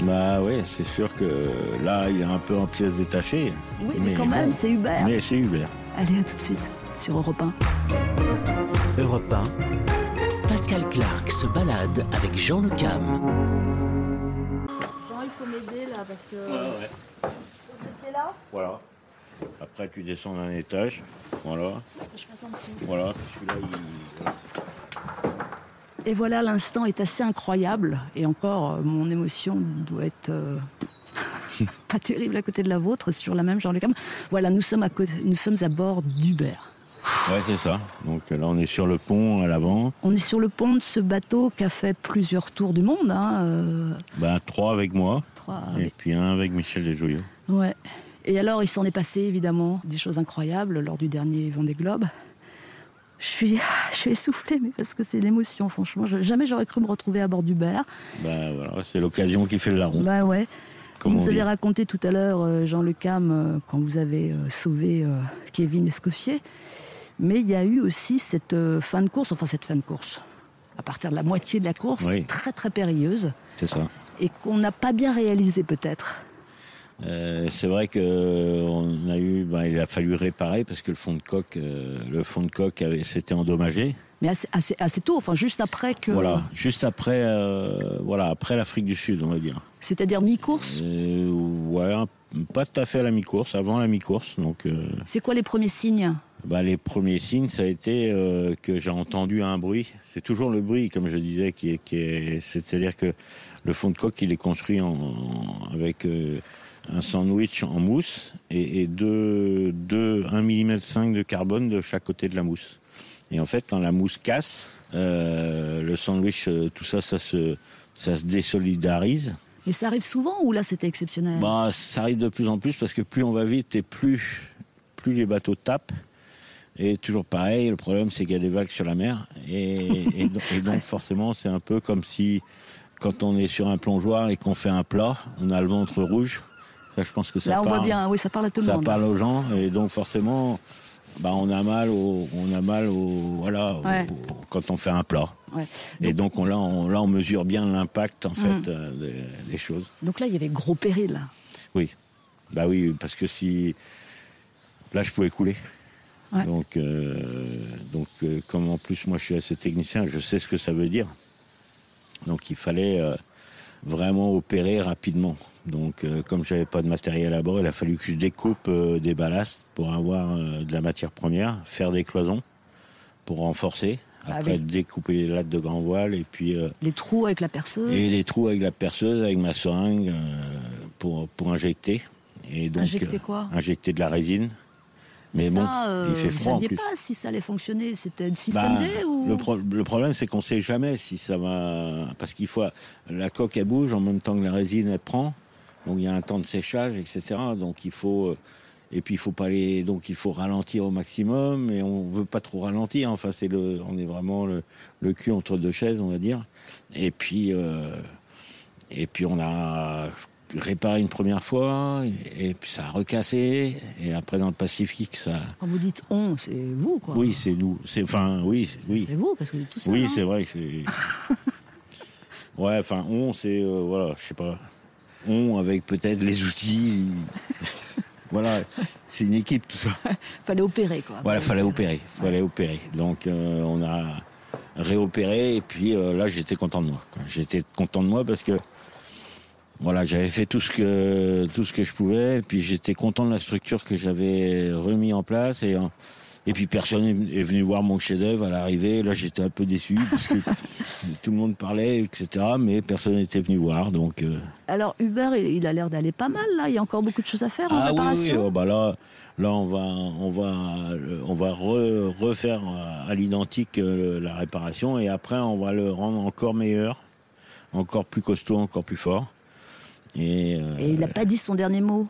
Bah ouais, c'est sûr que là, il est un peu en pièces détachées. Oui, mais, quand même, c'est Uber. Mais c'est Uber. Allez, à tout de suite sur Europe 1. Europe 1, Pascal Clark se balade avec Jean Le Cam. Jean, il faut m'aider là parce que. ouais. Vous étiez là? Voilà. Après, tu descends d'un étage. Voilà. Je passe en dessous. Voilà. Celui-là, il... Et voilà, l'instant est assez incroyable. Et encore, euh, mon émotion doit être euh, pas terrible à côté de la vôtre, sur la même genre de cam. Voilà, nous sommes à, côté, nous sommes à bord d'Uber. Ouais, c'est ça. Donc là, on est sur le pont à l'avant. On est sur le pont de ce bateau qui a fait plusieurs tours du monde. Hein, euh, Bah, trois avec moi. trois- Et puis un avec Michel Desjoyaux. Ouais. Et alors, il s'en est passé évidemment des choses incroyables lors du dernier Vendée Globe. Je suis, je suis essoufflée, mais parce que c'est l'émotion, franchement. Jamais j'aurais cru me retrouver à bord d'Uber. Bah voilà, c'est l'occasion qui fait le larron. Bah ouais. comme vous avez dit. raconté tout à l'heure, euh, Jean Le Cam, euh, quand vous avez euh, sauvé Kevin Escoffier. Mais il y a eu aussi cette fin de course, enfin cette fin de course, à partir de la moitié de la course, Oui. très très périlleuse, C'est ça. et qu'on n'a pas bien réalisé peut-être. Euh, c'est vrai que on a eu, bah, il a fallu réparer parce que le fond de coque, euh, le fond de coque avait, s'était endommagé. Mais assez, assez, assez tôt, enfin juste après que. Voilà, juste après, euh, voilà, après l'Afrique du Sud, on va dire. C'est-à-dire mi-course. Euh, un- pas tout à fait à la mi-course, avant la mi-course. Donc, euh, C'est quoi les premiers signes bah, les premiers signes, ça a été euh, que j'ai entendu un bruit. C'est toujours le bruit, comme je disais, qui est, qui est, c'est-à-dire que le fond de coque, il est construit en, en- avec euh, un sandwich en mousse et, et deux, deux, 1 mm 5 de carbone de chaque côté de la mousse. Et en fait, quand la mousse casse, euh, le sandwich, euh, tout ça, ça se, ça se désolidarise. Et ça arrive souvent ou là c'était exceptionnel? Bah, ça arrive de plus en plus parce que plus on va vite et plus, plus les bateaux tapent. Et toujours pareil, le problème c'est qu'il y a des vagues sur la mer. Et, et donc, et donc, forcément, c'est un peu comme si quand on est sur un plongeoir et qu'on fait un plat, on a le ventre rouge. Ça, je pense que ça Là on parle. voit bien, oui, ça parle à tout le ça monde. parle aux gens. Et donc forcément, bah, on a mal au, on a mal au, voilà, au- quand on fait un plat. Ouais. Et donc on, là, on, là, on mesure bien l'impact en Mm. fait euh, des, des choses. Donc là il y avait gros péril. Oui. Bah oui, parce que si. Là, je pouvais couler. Ouais. Donc, euh, donc euh, comme en plus, moi, je suis assez technicien, je sais ce que ça veut dire. Donc, il fallait vraiment opérer rapidement. Donc, euh, comme j'avais pas de matériel à bord, il a fallu que je découpe euh, des ballasts pour avoir euh, de la matière première, faire des cloisons pour renforcer. Ah Après, découper les lattes de grand voile et puis euh, Les trous avec la perceuse. et les trous avec la perceuse, avec ma seringue pour, pour injecter. Et donc, Injecter quoi? Injecter de la résine. Mais bon, ça, euh, il fait vous froid en saviez plus. pas si ça allait fonctionner. C'était le Bah, système D ou le, pro- le problème, c'est qu'on sait jamais si ça va. Parce qu'il faut. La coque, elle bouge en même temps que la résine, elle prend. Donc il y a un temps de séchage, etc. Donc il faut. euh, Et puis il faut pas les. Donc il faut ralentir au maximum. Et on veut pas trop ralentir. Enfin, c'est le. On est vraiment le, le cul entre deux chaises, on va dire. Et puis. euh, Et puis on a réparé une première fois. Et, et puis ça a recassé. Et après dans le Pacifique, ça. Quand vous dites on, c'est vous quoi. Oui, c'est nous. C'est. Enfin, oui, oui. C'est vous parce que vous êtes tout seul. Oui, c'est vrai. que c'est- ouais, enfin, on, c'est. euh, voilà, je sais pas. On, avec peut-être les outils. voilà, c'est une équipe, tout ça. Fallait opérer quoi. Voilà, fallait opérer. Fallait opérer. Donc, euh, on a réopéré. Et puis euh, là, j'étais content de moi. quoi. J'étais content de moi parce que. Voilà, j'avais fait tout ce que tout ce que je pouvais, et puis j'étais content de la structure que j'avais remis en place, et euh, et puis personne est venu voir mon chef-d'œuvre à l'arrivée. Là, j'étais un peu déçu parce que tout le monde parlait, etc. Mais personne n'était venu voir, donc. euh, Alors Uber, il, a l'air d'aller pas mal là. Il y a encore beaucoup de choses à faire en ah oui, oui, réparation. oh, bah là, là, on va, on va, euh, on va re- refaire euh, à l'identique la réparation, et après, on va le rendre encore meilleur, encore plus costaud, encore plus fort. Et, euh, Et il n'a pas dit son dernier mot.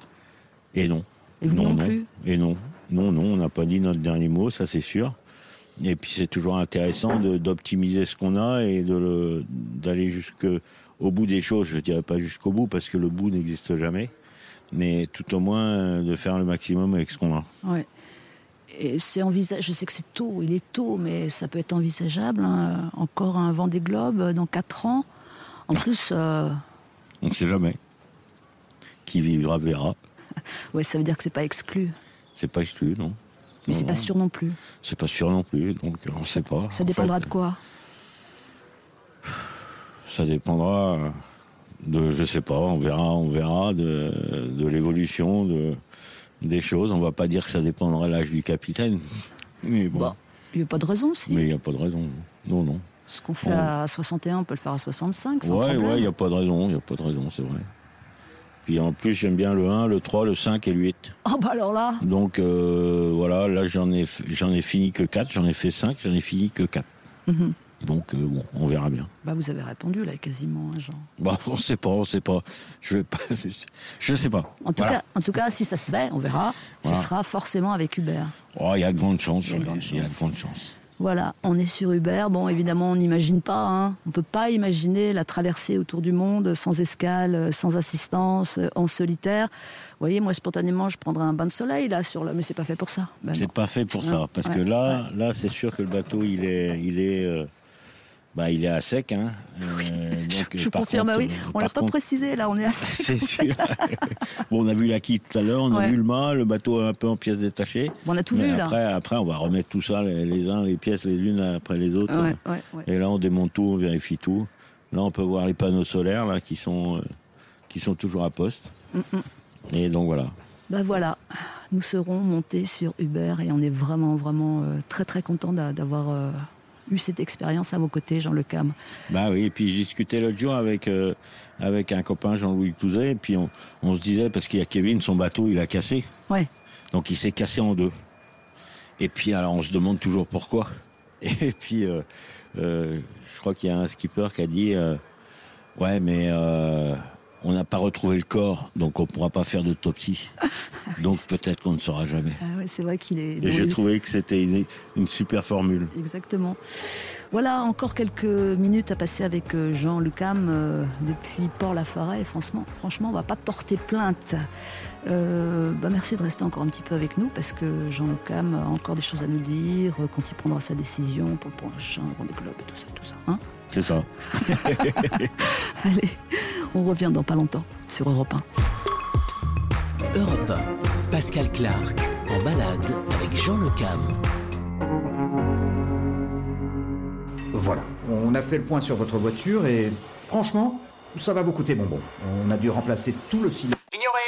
et non. Et vous non plus Et non. Non, non, on n'a pas dit notre dernier mot, ça c'est sûr. Et puis c'est toujours intéressant d'optimiser ce qu'on a et d'aller jusqu'au bout des choses. Je dirais pas jusqu'au bout parce que le bout n'existe jamais. mais tout au moins euh, de faire le maximum avec ce qu'on a. Ouais. Et c'est envisage. Je sais que c'est tôt, il est tôt, mais ça peut être envisageable. hein. Encore un vent des globes dans 4 ans. En plus, euh, On ne sait jamais. Qui vivra verra. ouais, ça veut dire que c'est pas exclu. C'est pas exclu, non. Mais c'est pas sûr non plus. C'est pas sûr non plus, donc on ne sait pas. Ça En dépendra fait, de quoi? Ça dépendra euh, de, je sais pas, on verra, on verra de, de l'évolution de, des choses. On va pas dire que ça dépendra de l'âge du capitaine, mais bon, Bah, il n'y a pas de raison, si. mais il n'y a pas de raison. Non, non. Ce qu'on fait on- à 61, on peut le faire à 65, sans ouais, problème. ouais, il n'y a pas de raison, il n'y a pas de raison, c'est vrai. Puis en plus, j'aime bien le 1, le 3, le 5 et le 8. Oh, bah alors là, Donc euh, voilà, là j'en ai, j'en ai fini que 4, j'en ai fait 5, j'en ai fini que 4. Mhm. Donc euh, bon, on verra bien. bah, vous avez répondu, là, quasiment, hein, Jean. Bon, on sait pas, on sait pas. Je vais pas, je sais pas. En tout, Voilà. cas, en tout cas, si ça se fait, on verra. Voilà. Ce sera forcément avec Hubert. Oh, il y a de grandes chances. Il y a de grandes chances. Voilà, on est sur Hubert. Bon, évidemment, on n'imagine pas. Hein. On ne peut pas imaginer la traversée autour du monde sans escale, euh, sans assistance, euh, en solitaire. Vous voyez, moi, spontanément, je prendrais un bain de soleil, là, sur le... mais c'est pas fait pour ça. Ben C'est pas fait pour ça, parce ouais, que là, là, c'est sûr que le bateau, il est, il est, euh, bah, il est à sec, hein. Euh, donc, Je euh, par confirme, contre, oui. On l'a pas contre, précisé, là, on est assez. C'est sûr. bon, on a vu la quille tout à l'heure, on a vu le mât, le bateau un peu en pièces détachées. Bon, on a tout Mais vu, là. après, on va remettre tout ça, les, les uns, les pièces les unes après les autres. Ouais, ouais, ouais. Et là, on démonte tout, on vérifie tout. Là, on peut voir les panneaux solaires là, qui, sont, euh, qui sont toujours à poste. Mm, Et donc voilà. Ben voilà, nous serons montés sur Uber et on est vraiment, vraiment euh, très, très content d'avoir euh, eu cette expérience à vos côtés, Jean Le Cam. Bah oui, et puis je discutais l'autre jour avec, euh, avec un copain, Jean-Louis Touzet, et puis on, on se disait, parce qu'il y a Kevin, son bateau, il a cassé. Ouais. Donc il s'est cassé en deux. Et puis alors on se demande toujours pourquoi. Et puis euh, euh, je crois qu'il y a un skipper qui a dit ouais mais on n'a pas retrouvé le corps donc on pourra pas faire d'autopsie. Donc peut-être qu'on ne saura jamais. Ah ouais, c'est vrai qu'il est. Et j'ai trouvé que c'était une, une super formule. Exactement. Voilà, encore quelques minutes à passer avec euh, Jean Lucam euh, depuis Port-la-Forêt. Franchement, franchement, on va pas porter plainte. Euh, bah, merci de rester encore un petit peu avec nous parce que Jean Lucam a encore des choses à nous dire quand il prendra sa décision pour le prochain Vendée Globe et tout ça, tout ça. hein. C'est ça. Allez, on revient dans pas longtemps sur Europe 1. Europe 1, Pascal Clark en balade avec Jean Le Cam. Voilà, on a fait le point sur votre voiture et franchement, ça va vous coûter bonbon. On a dû remplacer tout le cylindre Ignoré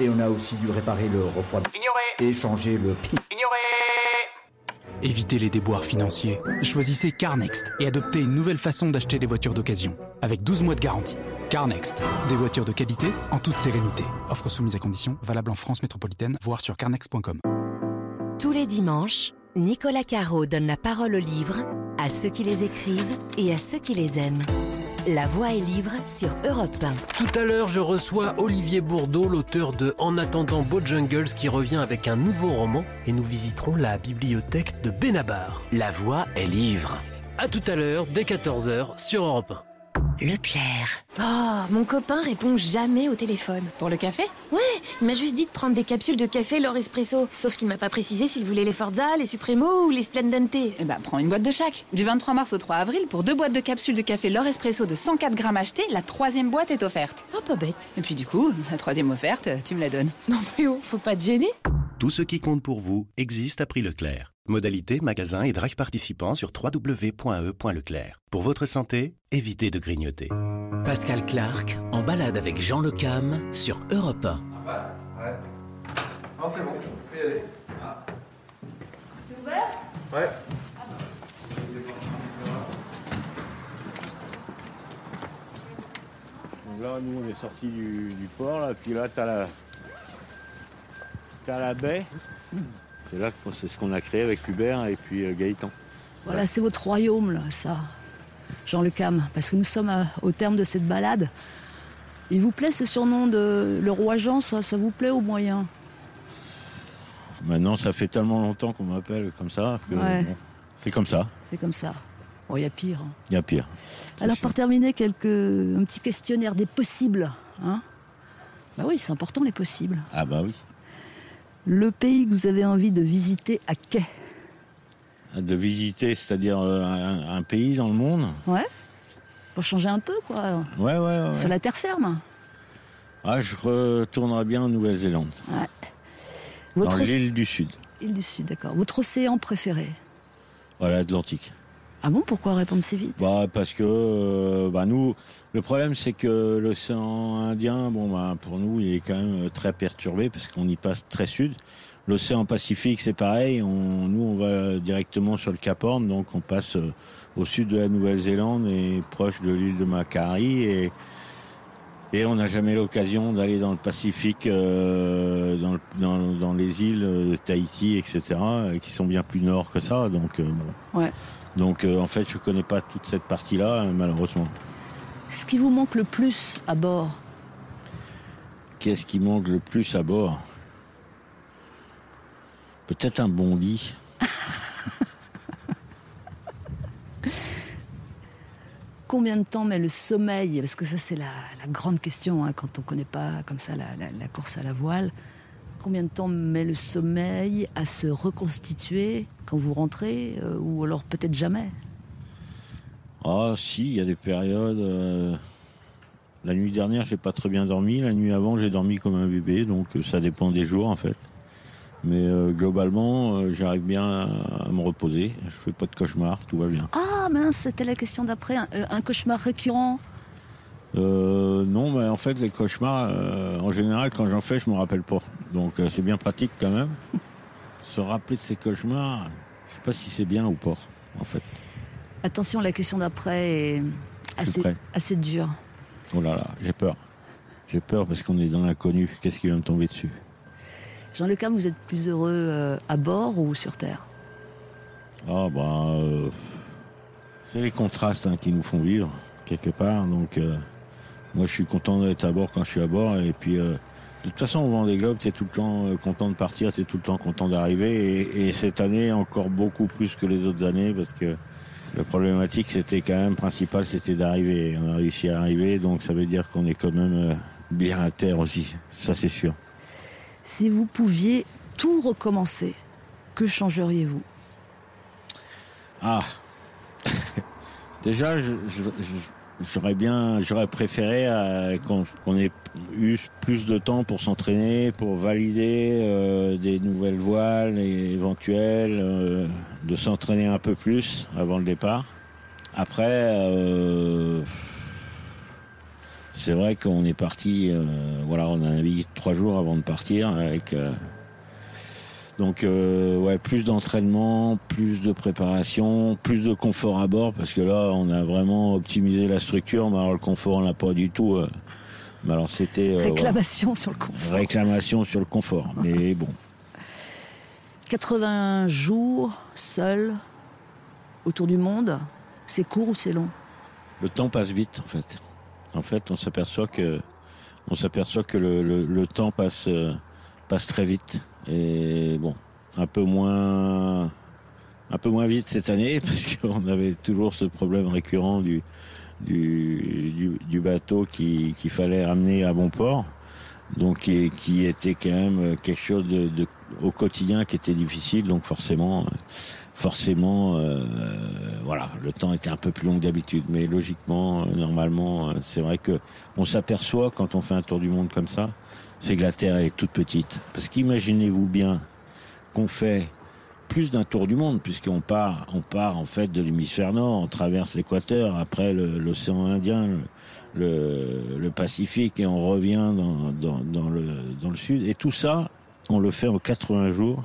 et on a aussi dû réparer le refroidissement Ignoré et changer le pi. Ignoré Évitez les déboires financiers. Choisissez CarNext et adoptez une nouvelle façon d'acheter des voitures d'occasion. Avec 12 mois de garantie. CarNext. Des voitures de qualité en toute sérénité. Offre soumise à conditions, valable en France métropolitaine, voire sur carnext.com. Tous les dimanches, Nicolas Caro donne la parole aux livres à ceux qui les écrivent et à ceux qui les aiment. La voix est livre sur Europe 1. Tout à l'heure, je reçois Olivier Bourdeau, l'auteur de En attendant Bojangles, qui revient avec un nouveau roman et nous visiterons la bibliothèque de Benabar. La voix est livre. A tout à l'heure, dès 14h, sur Europe 1. Leclerc. Oh, mon copain répond jamais au téléphone. Pour le café? Ouais, il m'a juste dit de prendre des capsules de café L'Or Espresso. Sauf qu'il m'a pas précisé s'il voulait les Forza, les Supremo ou les Splendente. Eh ben, prends une boîte de chaque. Du 23 mars au 3 avril, pour deux boîtes de capsules de café L'Or Espresso de 104 grammes achetées, la troisième boîte est offerte. Oh, pas bête. Et puis du coup, la troisième offerte, tu me la donnes. Non mais oh, faut pas te gêner. Tout ce qui compte pour vous existe à prix Leclerc. Modalité, magasin et drive participants sur www.e.leclerc. Pour votre santé, évitez de grignoter. Pascal Clark en balade avec Jean Le Cam sur Europe 1. Donc là, nous, on est sorti du, du port, là, puis là, t'as la, t'as la baie. C'est là que c'est ce qu'on a créé avec Hubert et puis euh, Gaëtan. Voilà, c'est votre royaume, là, ça, Jean Le Cam, parce que nous sommes euh, au terme de cette balade. Il vous plaît ce surnom de le roi Jean, ça, ça vous plaît au moyen? Maintenant, ça fait tellement longtemps qu'on m'appelle comme ça que Ouais. bon, c'est comme ça. C'est comme ça. Bon, il y a pire. hein. Il y a pire. Alors, sûr. pour terminer, quelques, un petit questionnaire des possibles. Hein Bah oui, c'est important les possibles. Ah bah oui. Le pays que vous avez envie de visiter à quai De visiter, c'est-à-dire euh, un, un pays dans le monde. Ouais. Pour changer un peu, quoi. Ouais, ouais, ouais. Sur la terre ferme. Ah, je retournerai bien en Nouvelle-Zélande, Ouais. dans Votre l'île du Sud, île du Sud, d'accord. Votre océan préféré voilà, l'Atlantique. Ah bon, pourquoi répondre si vite? Bah, parce que euh, bah, nous, le problème c'est que l'océan Indien, bon, bah, pour nous, il est quand même euh, très perturbé parce qu'on y passe très sud. L'océan Pacifique, c'est pareil. On, nous, on va directement sur le Cap Horn, donc on passe euh, au sud de la Nouvelle-Zélande et proche de l'île de Macquarie. Et, et on n'a jamais l'occasion d'aller dans le Pacifique, euh, dans, le- dans- dans les îles de Tahiti, etc., qui sont bien plus nord que ça. Donc, bon. Ouais. Donc euh, en fait, je connais pas toute cette partie-là, euh, malheureusement. Ce qui vous manque le plus à bord Qu'est-ce qui manque le plus à bord? Peut-être un bon lit. Combien de temps met le sommeil? Parce que ça, c'est la, la grande question hein, quand on ne connaît pas comme ça la, la- la course à la voile. Combien de temps met le sommeil à se reconstituer quand vous rentrez euh, Ou alors peut-être jamais? Ah si, il y a des périodes. euh, La nuit dernière, j'ai pas très bien dormi. La nuit avant, j'ai dormi comme un bébé. Donc euh, ça dépend des jours en fait. Mais euh, globalement, j'arrive bien à, à me reposer. Je fais pas de cauchemar, tout va bien. Ah mince, c'était la question d'après. Un, un cauchemar récurrent? Euh, non, mais en fait, les cauchemars, euh, en général, quand j'en fais, je me rappelle pas. Donc, euh, c'est bien pratique quand même. Se rappeler de ces cauchemars, je sais pas si c'est bien ou pas, en fait. Attention, la question d'après est assez, dure. Oh là là, j'ai peur. J'ai peur parce qu'on est dans l'inconnu. Qu'est-ce qui va me tomber dessus? Jean Le Cam, vous êtes plus heureux euh, à bord ou sur Terre? Ah, bah. euh, c'est les contrastes hein, qui nous font vivre, quelque part. Donc, euh, moi, je suis content d'être à bord quand je suis à bord. Et puis, euh, de toute façon, au Vendée Globe, t'es tout le temps euh, content de partir, t'es tout le temps content d'arriver. Et, et cette année, encore beaucoup plus que les autres années, parce que la problématique, c'était quand même principal, c'était d'arriver. On a réussi à arriver, donc ça veut dire qu'on est quand même euh, bien à terre aussi. Ça, c'est sûr. Si vous pouviez tout recommencer, que changeriez-vous? Ah Déjà, je- je- je- j'aurais bien, j'aurais préféré euh, qu'on ait eu plus de temps pour s'entraîner, pour valider euh, des nouvelles voiles éventuelles, euh, de s'entraîner un peu plus avant le départ. Après, c'est vrai qu'on est parti, voilà, on a navigué trois jours avant de partir avec. Donc euh, ouais, plus d'entraînement, plus de préparation, plus de confort à bord parce que là on a vraiment optimisé la structure, mais alors le confort on l'a pas du tout. euh. Mais alors c'était euh, Réclamation sur le confort. réclamation sur le confort. Mais bon, 80 jours seul autour du monde, c'est court ou c'est long? Le temps passe vite en fait. En fait, on s'aperçoit que on s'aperçoit que le, le- le temps passe euh, passe très vite et bon, un peu moins un peu moins vite cette année parce qu'on avait toujours ce problème récurrent du du, du, du bateau qui- qu'il fallait ramener à bon port. Donc qui, qui était quand même quelque chose au quotidien qui était difficile. Donc forcément, forcément, euh, voilà, le temps était un peu plus long que d'habitude. Mais logiquement, euh, normalement, euh, c'est vrai que on s'aperçoit quand on fait un tour du monde comme ça, c'est que la Terre est toute petite. Parce qu'imaginez-vous bien qu'on fait plus d'un tour du monde, puisqu'on part, on part en fait de l'hémisphère nord, on traverse l'équateur, après l'océan Indien, le, Pacifique, et on revient dans, le, sud. Et tout ça, on le fait en 80 jours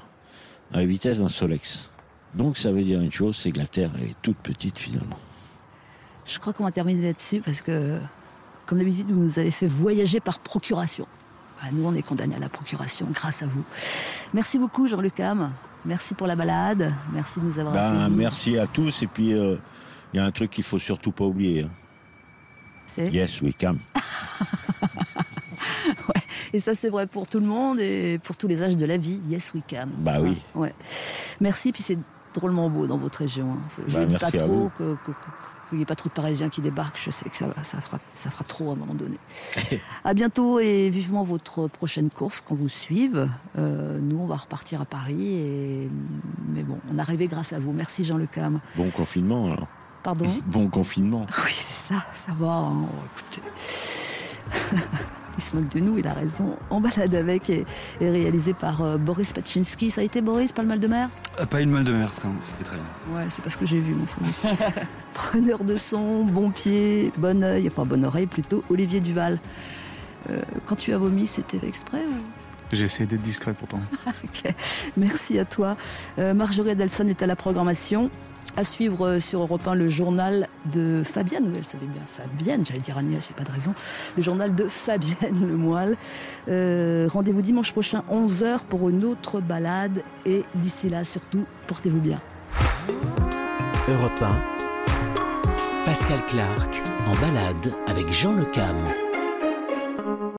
à la vitesse d'un Solex. Donc ça veut dire une chose, c'est que la Terre est toute petite finalement. Je crois qu'on va terminer là-dessus parce que, comme d'habitude, vous nous avez fait voyager par procuration. Bah, nous, on est condamnés à la procuration grâce à vous. Merci beaucoup, Jean-Luc Ham. Merci pour la balade. Merci de nous avoir Ben, merci à tous, et puis euh, il y a un truc qu'il faut surtout pas oublier. hein. C'est- Yes, we come. Et ça, c'est vrai pour tout le monde et pour tous les âges de la vie. Yes, we can. Bah oui. Ouais. Merci, puis c'est drôlement beau dans votre région. hein. Je Bah, ne dis pas trop vous. que, que- que- qu'il n'y ait pas trop de Parisiens qui débarquent. Je sais que ça, ça, fera, ça fera trop à un moment donné. à bientôt et vivement votre prochaine course qu'on vous suive. Euh, nous, on va repartir à Paris. Et... Mais bon, on est arrivé grâce à vous. Merci Jean Le Cam. Bon confinement alors. Pardon Bon confinement. Oui, c'est ça, ça va. Hein. Oh, écoutez. il se moque de nous, il a raison. En balade avec est, réalisé par euh, Boris Pachinski. Ça a été Boris, pas le mal de mer? Euh, Pas une mal de mer, c'était très bien. Ouais, c'est pas ce que j'ai vu, mon fou. Preneur de son, bon pied, bon oeil, enfin bonne oreille plutôt, Olivier Duval. Euh, quand tu as vomi, c'était exprès ou? J'ai essayé d'être discret pourtant. ok, merci à toi. Marjorie Adelson est à la programmation. À suivre euh, sur Europe 1 le journal de Fabienne, elle savait bien Fabienne, j'allais dire Agnès, il n'y a pas de raison. Le journal de Fabienne Le Moelle. Euh, rendez-vous dimanche prochain, 11h, pour une autre balade. Et d'ici là, surtout, portez-vous bien. Europe 1, Pascal Clark, en balade avec Jean Le Cam.